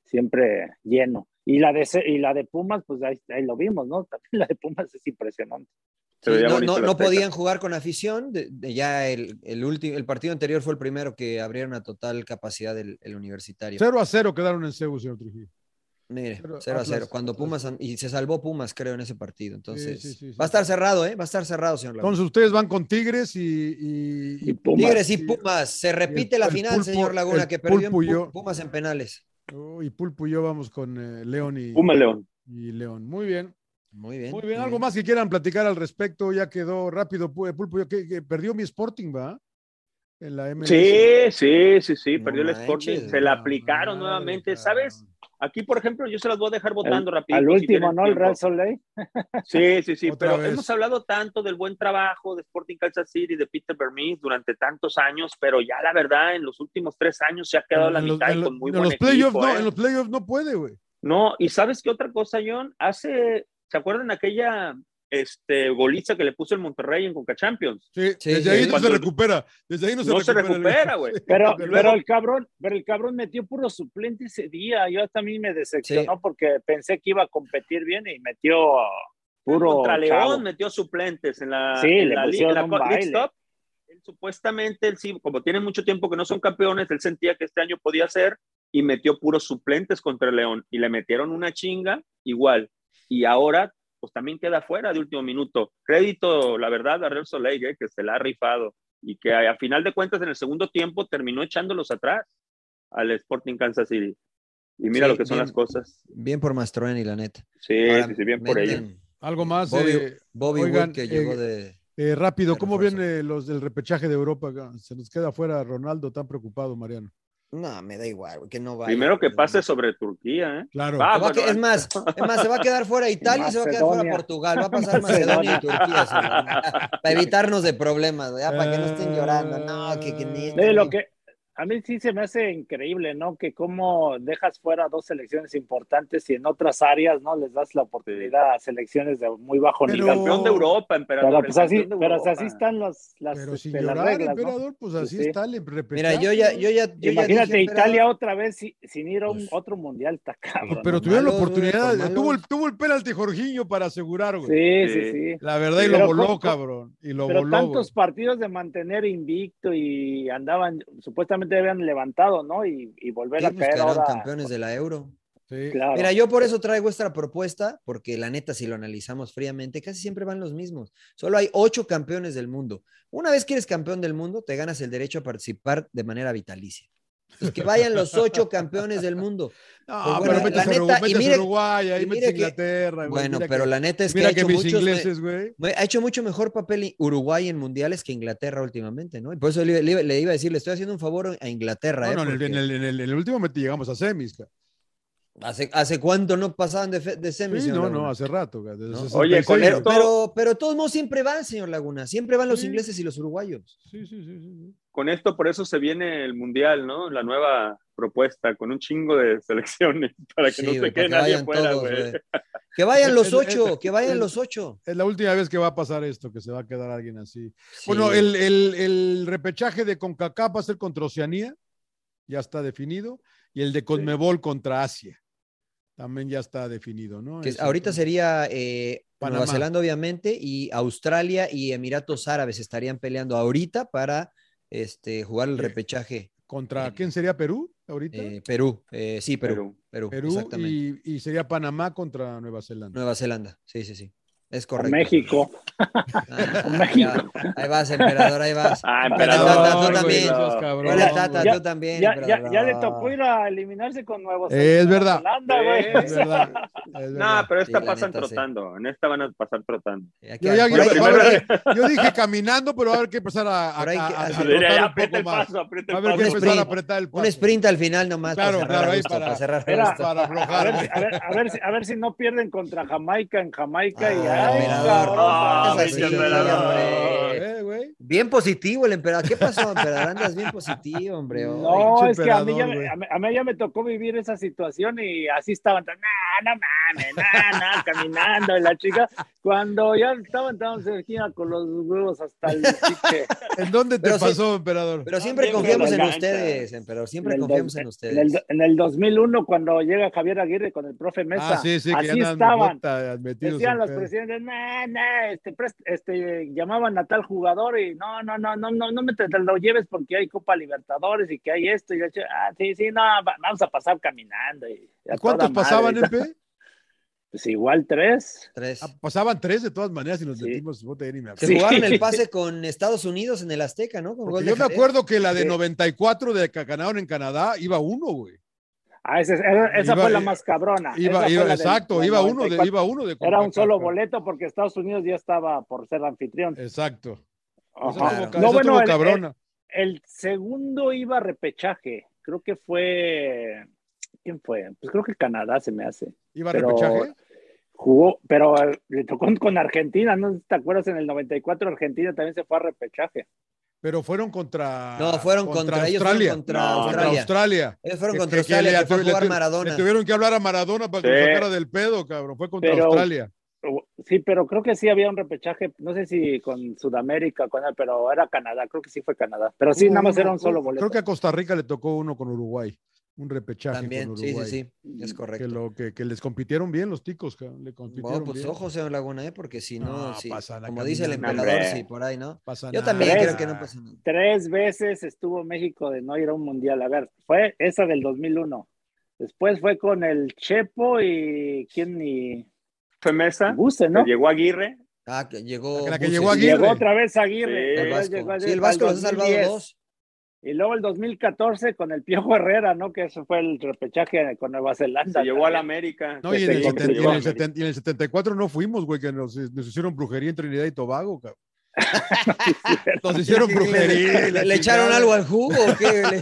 Siempre lleno. Y la de, y la de Pumas, pues ahí, ahí lo vimos, ¿no? También la de Pumas es impresionante. Sí, no, no- podían jugar con afición. de- de ya el, el, último, el partido anterior fue el primero que abrieron a total capacidad el, el universitario. 0 a 0 quedaron en Cebu, señor Trujillo. Mire, Pero 0 a 0. Atlas- Cuando Pumas, y se salvó Pumas, creo, en ese partido. Entonces, sí, sí, sí. va a estar cerrado, ¿eh? Va a estar cerrado, señor Laguna. Entonces ustedes van con Tigres y, y- Y Pumas. Tigres y Pumas. Se repite la final, Pulpo- señor Laguna, que perdió en. Pumas en penales. Oh, y Pulpo y yo vamos con eh, León y, Puma León. y León. Muy bien. Muy bien. Muy bien. Algo más que quieran platicar al respecto. Ya quedó rápido. Pu- Pulpo, yo que, que perdió mi Sporting, ¿va? En la MLS. Sí, sí, sí, sí, No perdió el Sporting, se la aplicaron madre, nuevamente. ¿sabes? Aquí, por ejemplo, yo se las voy a dejar votando rápido. Al último, ¿no? El Real Soleil. Sí, sí, sí, Otra pero vez. hemos hablado tanto del buen trabajo de Sporting Kansas City, de Peter Vermees durante tantos años, pero ya la verdad, en los últimos tres años se ha quedado a la En los- mitad en y con muy en buen los playoffs equipo, no, ¿eh? en los playoffs no puede, güey. No, y ¿sabes qué otra cosa, John? Hace, ¿se acuerdan aquella este, goliza que le puso el Monterrey en Conca Champions? Sí, Sí, desde sí. ahí no Cuando- se recupera. Desde ahí no se No se recupera. recupera, güey. Pero, Pero el cabrón, pero el cabrón metió puro suplente ese día. Yo también me decepcionó Sí. porque pensé que iba a competir bien y metió puro Contra chavo. León metió suplentes en la, Sí, en le la, en la League. Él, supuestamente, él sí, como tiene mucho tiempo que no son campeones, él sentía que este año podía ser y metió puros suplentes contra León y le metieron una chinga igual. Y ahora, pues también queda fuera de último minuto. Crédito, la verdad, a Real Soleil, eh, que se la ha rifado y que a, final de cuentas en el segundo tiempo terminó echándolos atrás al Sporting Kansas City. Y mira Sí, lo que son bien. las cosas. Bien por Mastroeni, la neta. Sí, Ahora sí, sí, bien por ella. Algo más. Bobby, eh, Bobby oigan, Wood, que eh, llegó de. eh, rápido, de ¿cómo vienen los del repechaje de Europa? Se nos queda fuera Ronaldo, tan preocupado, Mariano. No, me da igual, que no vaya. Primero que pase sobre Turquía, ¿eh? Claro. Va, va que- es más, es más, se va a quedar fuera Italia y se va a quedar fuera. Portugal. Va a pasar Macedonia y Turquía. señor. Para evitarnos de problemas, ya para que no estén llorando. No, que, que ni. Ve, lo que a mí sí se me hace increíble, ¿no? Que cómo dejas fuera dos selecciones importantes y en otras áreas, ¿no? Les das la oportunidad a selecciones de muy bajo Pero- nivel. campeón de Europa, emperador. Pero pues el así, campeón de pero Europa. así están las, las, Pero sin este, las llorar, reglas, ¿no? emperador, pues así Sí, sí. está el. Mira, yo ya, yo ya, yo ya Imagínate dije, Italia emperador, otra vez si- sin ir a un Pues- otro mundial, está cabrón. Pero ¿no? tuvieron la oportunidad, por tuvo el, tuvo el penalti Jorginho para asegurar, güey. Sí, sí, Sí. sí. La verdad, y Pero lo voló, ¿cómo- cabrón. Y lo Pero voló. tantos güey. partidos de mantener invicto y andaban, supuestamente habían levantado, ¿no? Y, y volver sí, a caer ahora. campeones de la Euro. Sí. Claro. Mira, yo por eso traigo esta propuesta, porque la neta, si lo analizamos fríamente, casi siempre van los mismos. Solo hay ocho campeones del mundo. Una vez que eres campeón del mundo, te ganas el derecho a participar de manera vitalicia. Pues que vayan los ocho campeones del mundo. No, Pues pero bueno, metes la neta, metes Uruguay, ahí y metes que- Inglaterra. Bueno, pero que- la neta es que ha hecho, mis muchos, ingleses, güey. me- ha hecho mucho mejor papel Uruguay en mundiales que Inglaterra últimamente, ¿no? Y por eso le, le- le iba a decir, le estoy haciendo un favor a Inglaterra. No, ¿eh? no, en el, Porque en el- en el- en el último met- llegamos a semis. ¿hace, ¿Hace cuánto no pasaban de, fe- de semis? Sí, no, Laguna? no, hace rato. ca, desde No. 66. Oye, con Pero, pero, pero todos modos siempre van, señor Laguna. Siempre van los Sí. ingleses y los uruguayos. Sí, sí, sí, sí. Con esto, por eso se viene el Mundial, ¿no? La nueva propuesta, con un chingo de selecciones, para que Sí, no se quede que nadie fuera, güey. Que vayan los ocho, que vayan los ocho. Es la última vez que va a pasar esto, que se va a quedar alguien así. Sí. Bueno, el, el- el repechaje de CONCACAF va a ser contra Oceanía, ya está definido, y el de CONMEBOL contra Asia, también ya está definido, ¿no? que Ese- ahorita sería eh, Panamá. Nueva Zelanda, obviamente, y Australia y Emiratos Árabes estarían peleando ahorita para este, jugar el ¿Qué? repechaje. ¿Contra eh, quién sería Perú ahorita? Eh, Perú, eh, sí, Perú. Pero Perú, Perú exactamente. y, y sería Panamá contra Nueva Zelanda. Nueva Zelanda, sí, sí, sí. Es correcto. México. Ah, Con México. ya. Ahí vas, emperador, ahí vas. Ah, emperador, Tata, tú también. Tata, Ya- tú también. Ya, ya, le tocó ir a eliminarse con nuevos. Es verdad. güey. Es verdad. es No, pero esta Sí, pasan neta, sí. trotando. En esta van a pasar trotando. Yo, dije caminando, pero va a haber que empezar a, a, que- a- a un poco el más. paso, Va a haber que paso. empezar a sprint. apretar el paso. Un sprint al final nomás Claro, para cerrar claro, a ahí para- cerrar. Para aflojar. ver, a, ver, si- a ver si no pierden contra Jamaica en Jamaica y Ah, emperador. Eh. Bien positivo el emperador. ¿Qué pasó, emperador? Andas bien positivo, hombre. hoy. No, es que a mí, ya, a, mí, a mí ya me tocó vivir esa situación y así estaban, no, no mames, no, no, caminando y la chica, cuando ya estaban tan cerquita con los huevos hasta el chique. ¿En dónde te Pero sí- pasó, emperador? Pero siempre También confiamos con en ustedes, emperador. Siempre En confiamos dos- en ustedes. En el, en el 2001, cuando llega Javier Aguirre con el profe Mesa, Ah, sí, sí, que ya así andan estaban. metidos Decían los presidentes, no, no, este, este, llamaban a tal jugador y no, no, no, no, no, no me te, lo lleves porque hay Copa Libertadores y que hay esto. Y yo, ah, sí, sí, no, va- vamos a pasar caminando. Y, a ¿Y ¿Cuántos pasaban, madre. MP? Pues igual tres. Tres. Ah, pasaban tres de todas maneras y nos Sí. metimos, vos te- ni me Se acuerdo. Sí. jugaron el pase con Estados Unidos en el Azteca, ¿no? Con Porque gol de yo me acuerdo que la de Sí. 94 de que ganaron en Canadá iba uno, güey. Ah, esa, esa- Iba- fue la más cabrona. Iba, iba, la exacto, del iba uno, de, 94. iba uno de Era un solo boleto porque Estados Unidos ya estaba por ser anfitrión. Exacto. Esa ca- No, esa bueno, el- cabrona. El segundo iba a repechaje. Creo que fue. ¿Quién fue? Pues creo que Canadá se me hace. ¿Iba a pero- repechaje? Jugó, pero eh, le tocó con Argentina, ¿no? ¿Te acuerdas? En el 94 Argentina también se fue a repechaje. Pero fueron contra. No, fueron contra, ellos fueron Australia. contra No, Contra Australia. Australia. Ellos fueron contra que- Australia, que que, le- jugar le- Maradona. Le tuvieron que hablar a Maradona para que Sí. lo sacara del pedo, cabrón. Fue contra Pero- Australia. Sí, pero creo que sí había un repechaje, no sé si con Sudamérica, con él, pero era Canadá, creo que sí fue Canadá. Pero sí, nada más era un solo boleto. Creo que a Costa Rica le tocó uno con Uruguay. Un repechaje También, con sí, sí, Uruguay. sí, es Que, correcto. lo, que, que les compitieron bien los ticos, cabrón, le compitieron Bueno, pues bien. ojo, señor Laguna, ¿eh? porque si no, No, sí, pasan a como dice el emperador, Hombre. sí, por ahí, ¿no? Pasa Yo nada. también Tres. creo que no pasa nada. Tres veces estuvo México de no ir a un mundial. A ver, fue esa del 2001. Después fue con el Chepo y quién ni Fue Mesa, Buse, ¿no? que llegó Aguirre. Ah, que llegó. La que llegó Aguirre. Llegó otra vez Aguirre. Sí, El Vasco. Sí, el al Vasco los ha salvado 2010. dos. Y luego el 2014 con el Piojo Herrera, ¿no? Que eso fue el repechaje con Nueva Zelanda. Se llevó a la también. América. No, y en, el complicó. seten- y en el seten- y en el 74 no fuimos, güey, que nos, nos hicieron brujería en Trinidad y Tobago, cabrón. Nos hicieron ¿Le, brujería. le- le echaron algo al jugo o qué?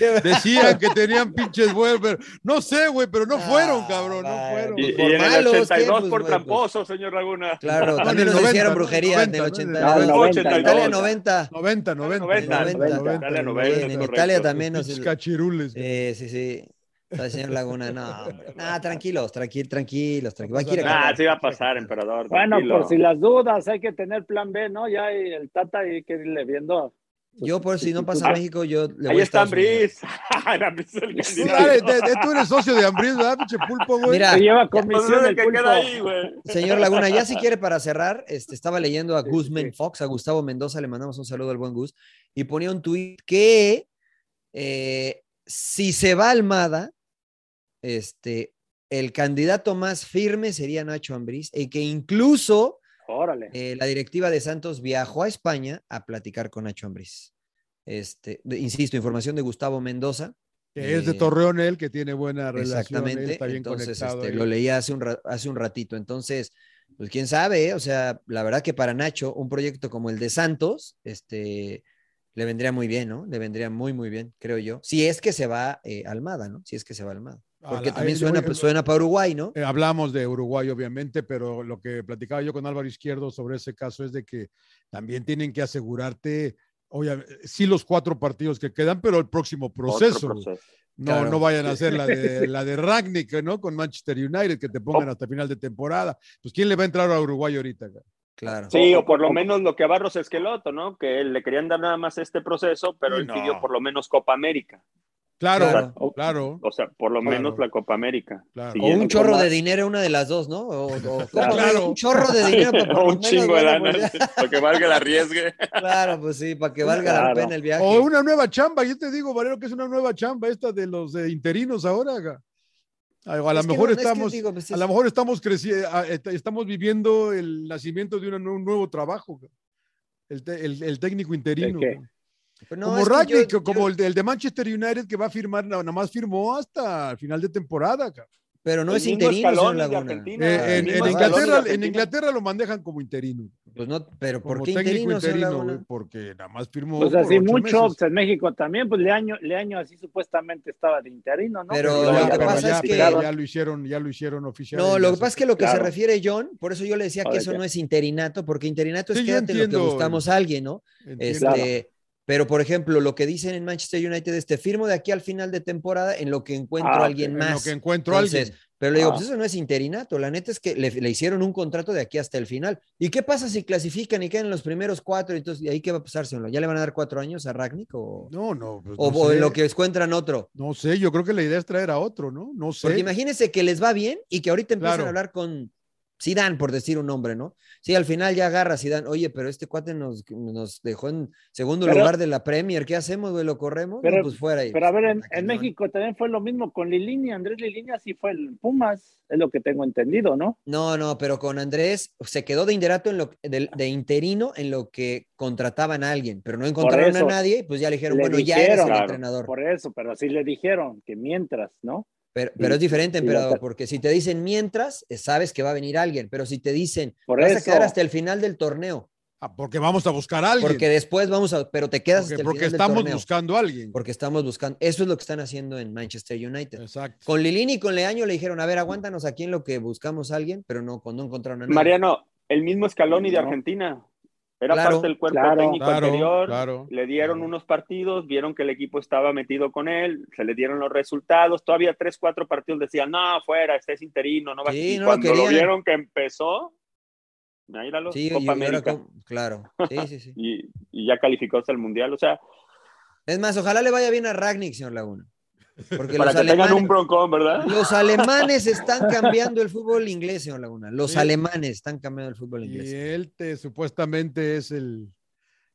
Decían que tenían pinches pero no sé, güey, pero no fueron, Ah, cabrón, no fueron. Y, Pues en el malos, ¿qué? 82 Pues, por güey, tramposo, señor Laguna. Claro, también nos 90, hicieron brujería en el 90, 80. No, el 90, Italia 90. 90. 90, 90. 90, 90, dale, 90, Bien, en. Italia también nos. Cachirules. Eh, sí, sí. Señor Laguna, no, hombre. Nah, tranquilos, tranquilos, tranquilos, tranquilos. Aquí. Ah, sí va a pasar, emperador. Bueno, tranquilo. por si las dudas, hay que tener plan B, ¿no? Ya y el Tata hay que irle viendo. Yo, por si no pasa Ah, México, yo le voy Ahí a está. Ambris. Ambris el Tú, candidato. dale, te- te- tú eres socio de Ambris, ¿verdad, pinche pulpo, güey? Mira, Se lleva Pues comisión es el el que pulpo. queda ahí, güey. Señor Laguna, ya si quiere para cerrar, este, estaba leyendo a Sí, Guzmán sí. Fox, a Gustavo Mendoza, le mandamos un saludo al buen Gus, y ponía un tuit que eh, si se va Almada, este, el candidato más firme sería Nacho Ambriz, y que incluso Órale. eh, la directiva de Santos viajó a España a platicar con Nacho Ambriz. Este, de- insisto, información de Gustavo Mendoza. Que es de eh, Torreón él, que tiene buena relación. Exactamente. está bien Entonces, conectado. este, lo leía hace un, hace un ratito. Entonces, pues quién sabe, ¿eh? o sea, la verdad que para Nacho, un proyecto como el de Santos, este, le vendría muy bien, ¿no? Le vendría muy, muy bien, creo yo. Si es que se va eh, Almada, ¿no? Si es que se va Almada. Porque la- también suena, güey, pues, suena para Uruguay, ¿no? Eh, hablamos de Uruguay, obviamente, pero lo que platicaba yo con Álvaro Izquierdo sobre ese caso es de que también tienen que asegurarte, oye, sí los cuatro partidos que quedan, pero el próximo proceso. Proceso. No, Claro. no vayan a hacer la de, la de Ragnick, ¿no? Con Manchester United, que te pongan hasta final de temporada. Pues, ¿quién le va a entrar a Uruguay ahorita? Claro. Sí, O- por lo menos lo que a Barros Esqueloto, ¿no? Que le querían dar nada más este proceso, pero él no. pidió por lo menos Copa América. Claro, Claro. claro, O sea, por lo Claro. menos la Copa América. claro. O un chorro de dinero, una de las dos, ¿no? O, o- Claro. un chorro de dinero. pero por un chingo de lana, para que valga el arriesgue. Claro, pues sí, para que valga la pena el viaje. O una nueva chamba, yo te digo, Valero, que es una nueva chamba esta de los eh, interinos ahora. A, a lo Es que mejor no, es que estamos, digo, pues, a es- lo mejor estamos creciendo, estamos viviendo el nacimiento de un nuevo trabajo. El, te- el- el técnico interino. qué? ga. Pero no, como es que Ragnick, yo- como yo- el, de, el de Manchester United que va a firmar, na- nada más firmó hasta el final de temporada. Pero no El es interino, señor Laguna. Eh, en, Inglaterra, en Argentina. Inglaterra lo manejan como interino. Pues no, pero ¿por Como qué técnico interino, porque nada más firmó. Pues así mucho, meses. pues en México también, pues Leaño, Leaño así supuestamente estaba de interino, ¿no? Pero Ya, lo que pero pasa ya- es que- pero ya lo hicieron, ya lo hicieron oficial. No, lo que se- pasa es que lo que se refiere John, por eso yo le decía que eso ya. no es interinato, porque interinato es Sí, quédate en lo que buscamos a alguien, ¿no? Entiendo. Este, Pero, por ejemplo, lo que dicen en Manchester United es, te firmo de aquí al final de temporada en lo que encuentro Ah, a ok. alguien En más. lo que encuentro a Entonces, alguien. Pero le digo, Ah. pues eso no es interinato. La neta es que le, le hicieron un contrato de aquí hasta el final. ¿Y qué pasa si clasifican y quedan en los primeros cuatro? Entonces, ¿y ahí qué va a pasar, señor? ¿Ya le van a dar cuatro años a Ragnick o, No, no. pues, o, no o en lo que encuentran otro? No sé, yo creo que la idea es traer a otro, ¿no? No sé. Porque imagínense que les va bien y que ahorita empiezan Claro. a hablar con Zidane, por decir un nombre, ¿no? Sí, al final ya agarra Zidane, oye, pero este cuate nos, nos dejó en segundo Pero- lugar de la Premier, ¿qué hacemos, güey? ¿Lo corremos? Pero- No, pues fuera. y- Pero a ver, en. México también fue lo mismo con Lilini, Andrés Lilini así fue el Pumas, es lo que tengo entendido, ¿no? No, no, pero con Andrés se quedó de inderato en lo de, de interino en lo que contrataban a alguien, pero no encontraron a nadie, pues ya le dijeron, le bueno, ya eres el claro, entrenador. Por eso, pero así le dijeron que mientras, ¿no? Pero, pero es diferente, emperador, porque si te dicen mientras, eh, sabes que va a venir alguien, pero si te dicen, Por vas eso. a quedar hasta el final del torneo, Ah, porque vamos a buscar a alguien. porque después vamos a, pero te quedas porque hasta el porque final del estamos torneo, buscando a alguien. porque estamos buscando, eso es lo que están haciendo en Manchester United. Exacto. Con Lilini y con Leaño le dijeron, a ver, aguántanos aquí en lo que buscamos a alguien, pero no, no encontraron a nadie. Mariano, el mismo Scaloni de No. Argentina. Era Claro, parte del cuerpo claro, técnico claro, anterior. Le dieron unos partidos, vieron que el equipo estaba metido con él, se le dieron los resultados. Todavía tres, cuatro partidos decían, no, fuera, este es interino, no va Sí, y no cuando lo, vieron que empezó, míralo, Sí, y Copa América. claro, sí, sí, sí. Y, y ya calificó hasta el Mundial. O sea, Es más, ojalá le vaya bien a Ragnick, señor Laguna. Porque para los que tengan alemanes, un broncón, ¿verdad? los alemanes están cambiando el fútbol inglés, señor Laguna. Los Sí. alemanes están cambiando el fútbol Y inglés. él te, supuestamente es el,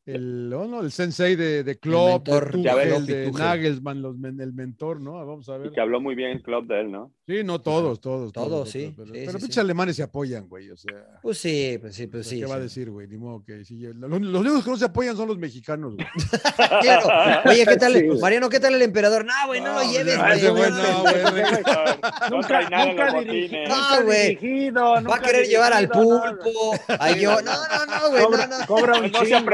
el, oh, no, el sensei de, de Klopp, mentor, de. Tuchel, Klopp y de Tuchel. Nagelsmann, los el mentor, ¿no? Vamos a Y ver. que habló muy bien el club de él, ¿no? Sí, no todos, todos. Todos, sí, Pero, sí, pero sí, pinches sí. alemanes se apoyan, güey. O sea, Pues sí, pues sí, pues sea, sí. ¿qué va a decir, güey? Ni modo que los, los únicos que no se apoyan son los mexicanos, güey. Claro. Oye, ¿qué tal? Mariano, ¿qué tal el emperador? No, güey, no, No, lo lleves, ya, güey. no, no, no, güey. No Nunca, nunca, dirigi-. No, güey. dirigido, Va a querer llevar al pulpo. Yo, no, no, no, güey, Cobra, no, no. cobra un No se ha chingo,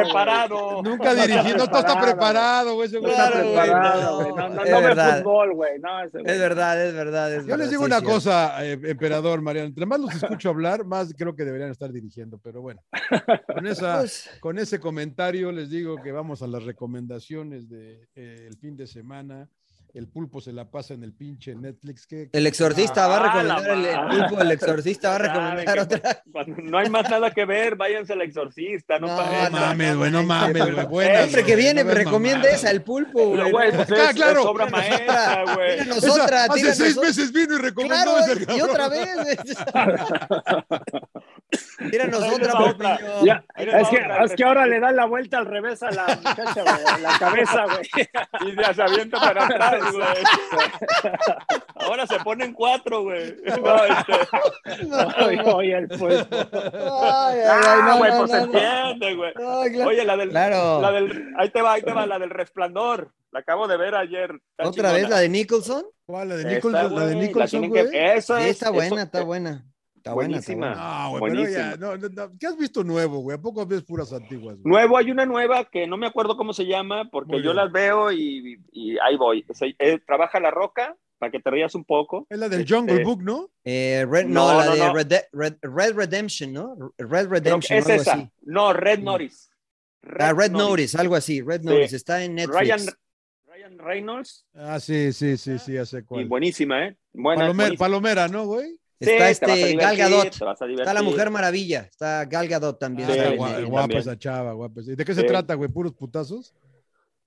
preparado. Nunca dirigiendo, no está preparado, güey. No está preparado, no, güey. No, no, es no ve verdad. fútbol, güey. No, Es verdad, es verdad. Es Yo verdad, les digo sí, una sí. cosa, eh, emperador Mariano, entre más los escucho hablar, más creo que deberían estar dirigiendo, pero bueno, con, esa, Pues, con ese comentario les digo que vamos a las recomendaciones del fin de semana. El pulpo se la pasa en el pinche Netflix. que el exorcista va a Ah, recomendar el, pulpo, el exorcista va a recomendar otra. Cuando no hay más nada que ver, váyanse al exorcista. No, No, pa- No no, mames, güey, no mames, güey. no. buenas, Siempre que viene no recomienda esa, el pulpo, Pero, güey. güey, pues Ah, claro. es obra maestra, güey. Tíranos Esa, otra, hace seis meses vino y recomendó Claro, ese y otra vez. Tíranos otra, otra. Ya, es, que, otra, es que ahora le da la vuelta al revés a la muchacha, güey, a la cabeza, güey. Y ya se avienta para atrás, güey. Ahora se ponen cuatro, güey. No, este, Oye, oye, el pulpo. Ay, ay, ay, Ah, no, güey, no, pues no, se no. entiende, güey. Claro. Oye, la del, Claro. la del, ahí te va, ahí te va, la del resplandor. La acabo de ver ayer. ¿Otra vez chingona. la de Nicholson? ¿Cuál? La de Esta, Nicholson, la de Nicholson, güey. que- Eso Sí, es. está buena, eso- está buena. Está buena, está Buenísima. buena. No, güey, pero Buenísima. ya, no, no, no. ¿Qué has visto nuevo, güey? ¿A poco ves puras antiguas? güey? Nuevo, hay una nueva que no me acuerdo cómo se llama, porque Muy yo bien. las veo y, y ahí voy. O sea, eh, trabaja la roca, para que te rías un poco. Es la del Este, Jungle Book, ¿no? Eh, Red, no, No, la no, de no. Red, Red- Red Redemption, ¿no? Red Redemption, es algo esa. así. No, Red Norris. Ah, Red Notice, algo así. Red Sí. Notice, está en Netflix. Ryan, Ryan Reynolds. Ah, sí, sí, sí, sí, ya sé Y cuál. buenísima, ¿eh? Buena, Palomer- buenísima. Palomera, ¿no, güey? Sí, Está este Gal Gadot. Está la. Mujer Maravilla. Está Gal Gadot también. Ah, Sí, está guapa esa chava, guapa. ¿Y de qué se Sí. trata, güey? ¿Puros putazos?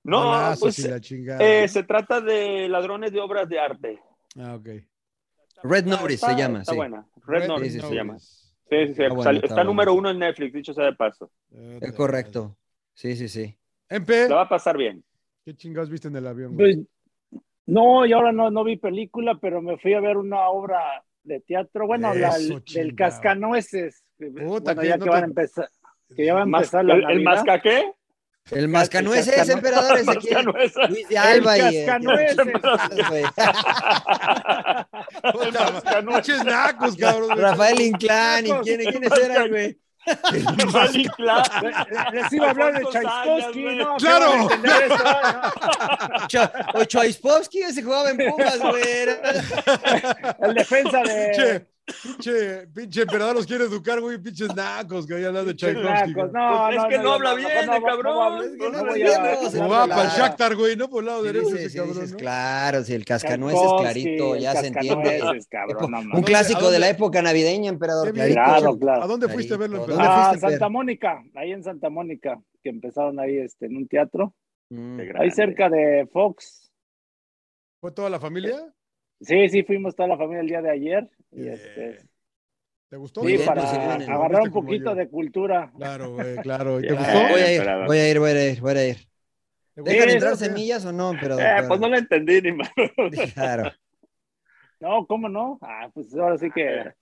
No, Balazos pues y la chingada. eh, se trata de ladrones de obras de arte. Ah, ok. Red Está- Notice se llama, Está sí. buena. Red, Notice sí, sí. se llama. Sí, sí, sí. Está buena. número uno en Netflix, dicho sea de paso. Es correcto. Sí, sí, sí. Empe, La va a pasar bien. ¿qué chingados viste en el avión? güey? Pues, no, y ahora no, no vi película, pero me fui a ver una obra de teatro, bueno, la Eso, del chingado. Cascanueces. Puta, bueno, ya no que te- van a empezar, que ya va a empezar la ¿El, el masca qué? El mascanueces, cascanu- emperador, ese. Luis de Alba y. eh, cascanueces. Puta, Pinches nacos, cabrón. Rafael Inclán, ¿y quién- quiénes eran, güey? Les iba a hablar de Sayas, ¿no? Claro. O Choispovsky, ese jugaba en Pumas, güey. El defensa de pinche, pinche emperador los quiere educar, güey. Pinches nacos, que hablan de Tchaikovsky. Güey. No, Pues es no, que no, no habla no, bien, no, no, cabrón. no, no, Es que no no habla bien, a- no, habla para el Shakhtar, güey, ¿no? Por el lado derecho ese sí, cabrón, dices, ¿no? claro, si el cascanueces Tchaikovsky, clarito, ya se entiende. no Un clásico ¿A de la época navideña, emperador. Clarito. Claro, claro. ¿A dónde fuiste a verlo, emperador? ¿Dónde Ah, fuiste, Santa? Mónica, ahí en Santa Mónica, que empezaron ahí este, en un teatro, Mm. Ahí cerca de Fox. ¿Fue toda la familia? Sí, sí, fuimos toda la familia el día de ayer. Y este, ¿Te gustó? Sí, para pues, sí, agarrar un poquito de cultura. Claro, güey, claro. ¿Y ¿Te gustó? Voy a ir, voy a ir, voy a ir, voy a ir. ¿Te ¿Dejan gustó? entrar sí. semillas o no? Pero, Eh, pues no le entendí ni más. Claro. No, ¿cómo no? Ah, pues ahora sí que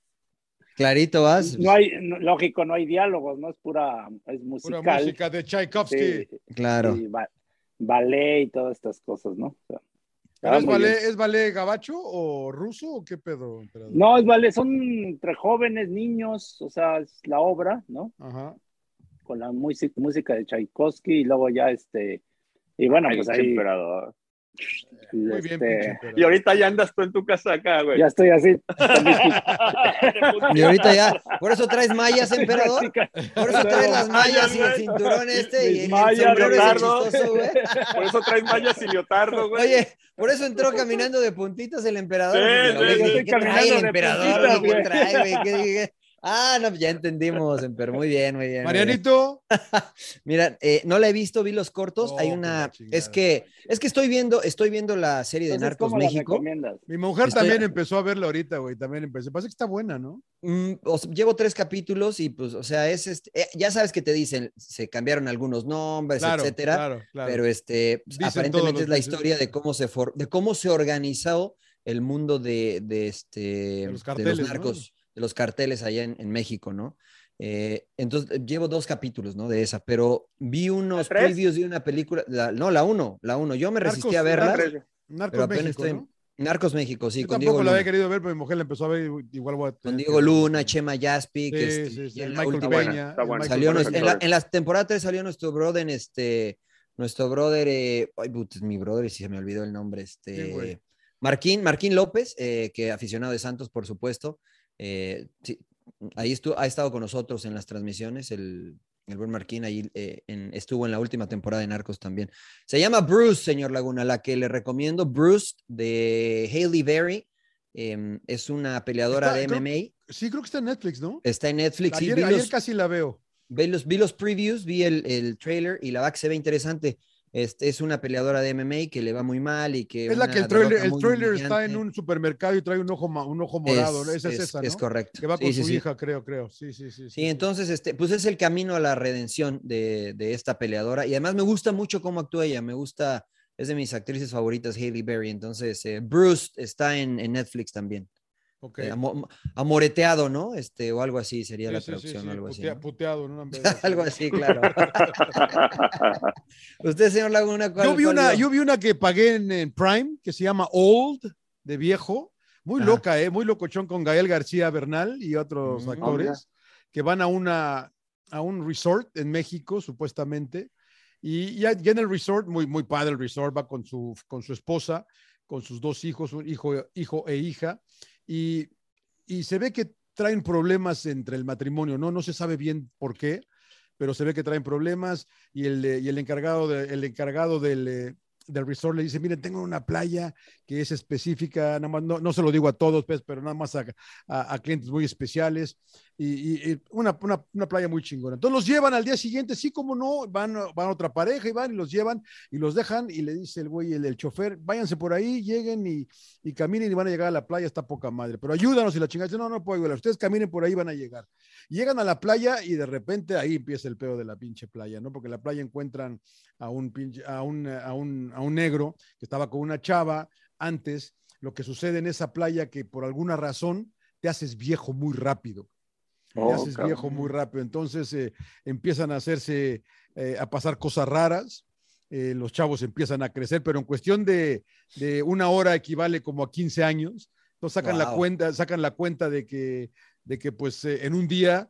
Clarito vas. no hay, no- lógico, no hay diálogos, no es pura, es Pura musical. música de Tchaikovsky. Sí, Claro. sí, ba- ballet y todas estas cosas, ¿no? O sea, ¿Pero está es, ballet. ¿Es ballet gabacho o ruso o qué pedo? emperador? No, es ballet, son entre jóvenes, niños, o sea, es la obra, ¿no? Ajá. Con la música, música de Tchaikovsky y luego ya este, y bueno, Ay, pues ahí, emperador. Muy bien, este. Y ahorita ya andas tú en tu casa acá, güey. ya estoy así. Y ahorita ya, por eso traes mallas, emperador. Por eso traes las mallas y el cinturón este y el ese leotardo. chistoso, güey. Por eso traes mallas y leotardo, güey. Oye, por eso entró caminando de puntitas el emperador. Sí, sí, sí, ¿Qué trae el emperador? puntitas? ¿Qué trae, güey? ¿Qué dije? Ah, no, ya entendimos, Emper. Muy bien, muy bien. muy bien. Marianito. Mira, eh, no la he visto, vi los cortos. Oh, Hay que una. chingada. Es que, es que estoy viendo, estoy viendo la serie de Narcos ¿cómo la México. Mi mujer Estoy- también empezó a verla ahorita, güey. También empecé. Parece que está buena, ¿no? Mm, o sea, llevo tres capítulos y pues, o sea, es este, eh, ya sabes que te dicen, se cambiaron algunos nombres, Claro, etcétera. claro, claro. Pero este, pues, Dicen aparentemente los es la historia de cómo se for- de cómo se organizó el mundo de, de este los carteles, ¿no? narcos, de los carteles allá en, en México, ¿no? Eh, entonces eh, llevo dos capítulos, ¿no? De esa, pero vi unos previews de una película, la- no, la uno, la uno. Yo me resistí Narcos, a verla. Narcos, apenas México, estoy- ¿no? Narcos México, sí, Yo con tampoco Diego la había querido ver, pero mi mujer la empezó a ver. Igual voy a Con Diego Luna, Chema Jaspic, Sí, este, sí, sí, en Michael última- Peña. está buena. Salió nuestro- en, la, en la temporada 3 salió nuestro brother, este, nuestro brother, eh, ay, put, mi brother, y si se me olvidó el nombre, este, Marquín, Marquín López, eh, que aficionado de Santos, por supuesto. Eh, sí, ahí estuvo, ha estado con nosotros en las transmisiones, el, el buen Marquín, ahí eh, en- estuvo en la última temporada de Narcos también. Se llama Bruce, señor Laguna, la que le recomiendo, Bruce, de Haley Berry. em, es una peleadora Está- de creo- MMA. Sí, creo que está en Netflix, ¿no? Está en Netflix. sí, Ayer, vi ayer los- casi la veo. vi los, vi los previews, vi el, el trailer y la verdad que se ve interesante. Este, es una peleadora de MMA que le va muy mal y que. Es la que el trailer, el está en un supermercado y trae un ojo, un ojo morado. ¿no? Esa es, esa, ¿no? es correcto. Que va con Sí, su sí. hija, creo, creo. Sí, sí, sí. Sí, entonces, este, pues es el camino a la redención de, de esta peleadora. Y además me gusta mucho cómo actúa ella. Me gusta, es de mis actrices favoritas, Haley Berry. Entonces, eh, Bruce está en, en Netflix también. Ok. Eh, amo- amoreteado, ¿no? Este, o algo así sería Sí, la sí, traducción, sí, algo así. puteado, ¿no? Algo así, claro. Usted, señor Laguna, ¿cuál, Yo vi, una, yo vi una que pagué en, en Prime que se llama Old, de viejo. Muy Ajá. loca, ¿eh? Muy locochón con Gael García Bernal y otros Mm. actores que van a, una, a un resort en México, supuestamente. Y ya en el resort, muy, muy padre el resort, va con su, con su esposa, con sus dos hijos, un hijo, hijo e hija. Y, y se ve que traen problemas entre el matrimonio, ¿no? No se sabe bien por qué, pero se ve que traen problemas y el, y el encargado, de- el encargado del, eh, del resort le dice, miren, tengo una playa que es específica, nada más, no, no se lo digo a todos, pues, pero nada más a, a- a clientes muy especiales y, una, una, una playa muy chingona. Entonces los llevan al día siguiente, sí, como no, van, van otra pareja y van y los llevan y los dejan y le dice el güey, el, chofer, váyanse por ahí, lleguen y, y caminen y van a llegar a la playa, está poca madre, pero ayúdanos y la chingada dice, no, no puedo ayudar, ustedes caminen por ahí, van a llegar. Llegan a la playa y de repente ahí empieza el pedo de la pinche playa, ¿no? Porque en la playa encuentran a un, pinche, a un, a un, a un negro que estaba con una chava antes. Lo que sucede en esa playa que por alguna razón te haces viejo muy rápido. Oh, haces cabrón. viejo muy rápido. Entonces eh, empiezan a hacerse, eh, a pasar cosas raras. eh, los chavos empiezan a crecer, pero en cuestión de, de una hora equivale como a 15 años. Entonces sacan la cuenta, sacan la cuenta de que, de que pues en un día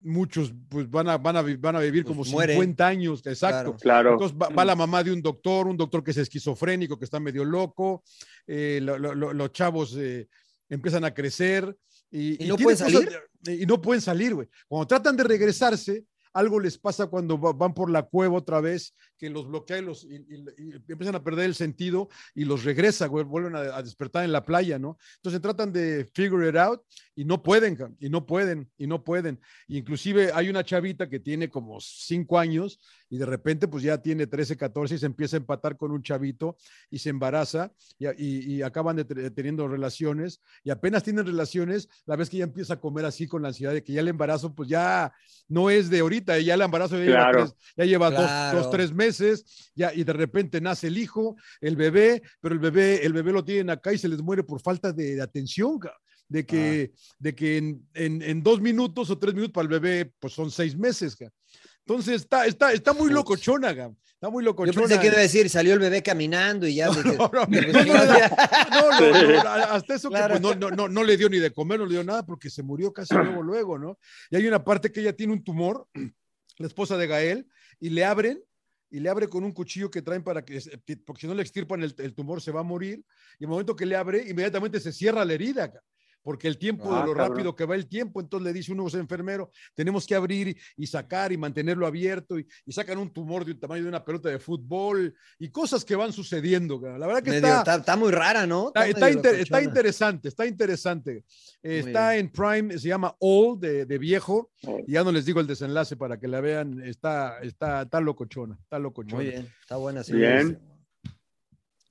muchos pues van a, van a, van a vivir Pues como mueren. 50 años, exacto. Claro. Claro. Entonces va, va la mamá de un doctor, un doctor que es esquizofrénico, que está medio loco, eh, lo- lo- lo- los chavos eh, empiezan a crecer y, ¿Y no pueden cosas de- y no pueden salir, güey. Cuando tratan de regresarse, algo les pasa cuando van por la cueva otra vez, que los bloquea y, los, y, empiezan a perder el sentido y los regresa, vuelven a, despertar en la playa, ¿no? Entonces tratan de figure it out y no pueden, y no pueden, y no pueden. Inclusive hay una chavita que tiene como cinco años y de repente pues ya tiene 13, 14 y se empieza a empatar con un chavito y se embaraza y, acaban de teniendo relaciones y apenas tienen relaciones, la vez que ya empieza a comer así con la ansiedad de que ya el embarazo pues ya no es de ahorita, ya el embarazo ya lleva, dos, tres meses ya, y de repente nace el hijo, el bebé, pero el bebé, el bebé lo tienen acá y se les muere por falta de, atención de que, ah. de que en, en, dos minutos o tres minutos para el bebé, pues son seis meses. Entonces está, está, está muy locochona, está muy locochona. Yo pensé que iba a decir, salió el bebé caminando y ya. No, no, no, hasta eso que pues, no, no, no, le dio ni de comer, no le dio nada porque se murió casi luego, luego, ¿no? Y hay una parte que ella tiene un tumor, la esposa de Gael, y le abren y le abre con un cuchillo que traen para que, porque si no le extirpan el, el, tumor se va a morir, y el momento que le abre, inmediatamente se cierra la herida porque el tiempo de ah, lo rápido que va el tiempo, entonces le dice uno es enfermero, tenemos que abrir y sacar y mantenerlo abierto y, sacan un tumor de tamaño de una pelota de fútbol y cosas que van sucediendo. La verdad que está, está, muy rara, ¿no? Está, está, interesante, está interesante. está en Prime, se llama All de, de viejo, y ya no les digo el desenlace para que la vean, está, está, está locochona, está locochona. Muy bien, está buena. Sí, bien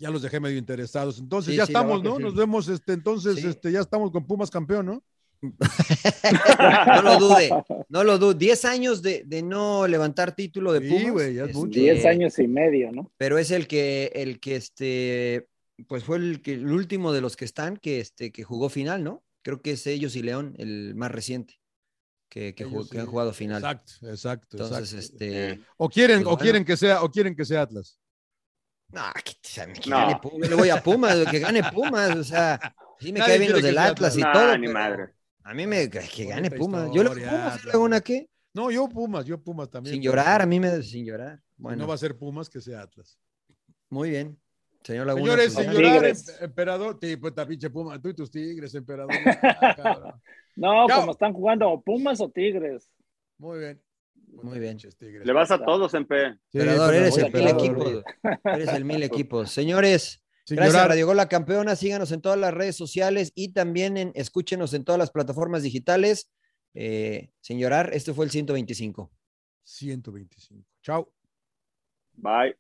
ya los dejé medio interesados. Entonces ya estamos, ¿no? Nos vemos, este, entonces, este, ya estamos con Pumas campeón, ¿no? no lo dude, no lo dude. Diez años de, no levantar título de Pumas. Sí, güey, ya es mucho. Diez años y medio, ¿no? Pero es el que, el que, este, pues fue el, que, el último de los que están que, este, que jugó final, ¿no? Creo que es ellos y León, el más reciente. Que, que, han jugado final. Exacto, exacto. Entonces, este. O quieren, pues o quieren que sea, o quieren que sea Atlas. No, que, que gane Pumas, le voy a Pumas, que gane Pumas, o sea, sí me cae bien los del Atlas y todo. Ni madre. A mí me que gane Pumas. Yo le Pumas, ¿le una qué? No, yo Pumas, yo Pumas también. Sin llorar, a mí me sin llorar. Bueno. No va a ser Pumas que sea Atlas. Muy bien. Señor Laguna, Señores, pues, señor emperador, pues pinche Pumas, tú y tus tigres, emperador. Ah, no, como están jugando, Pumas o Tigres. Muy bien. Muy bien. Le vas a todos en P. Eres el mil equipos. Eres el mil equipos. Señores, gracias a Radio Gol La Campeona. Síganos en todas las redes sociales y también en, escúchenos en todas las plataformas digitales. Eh, sin llorar, este fue el 125. 125. Chao. Bye.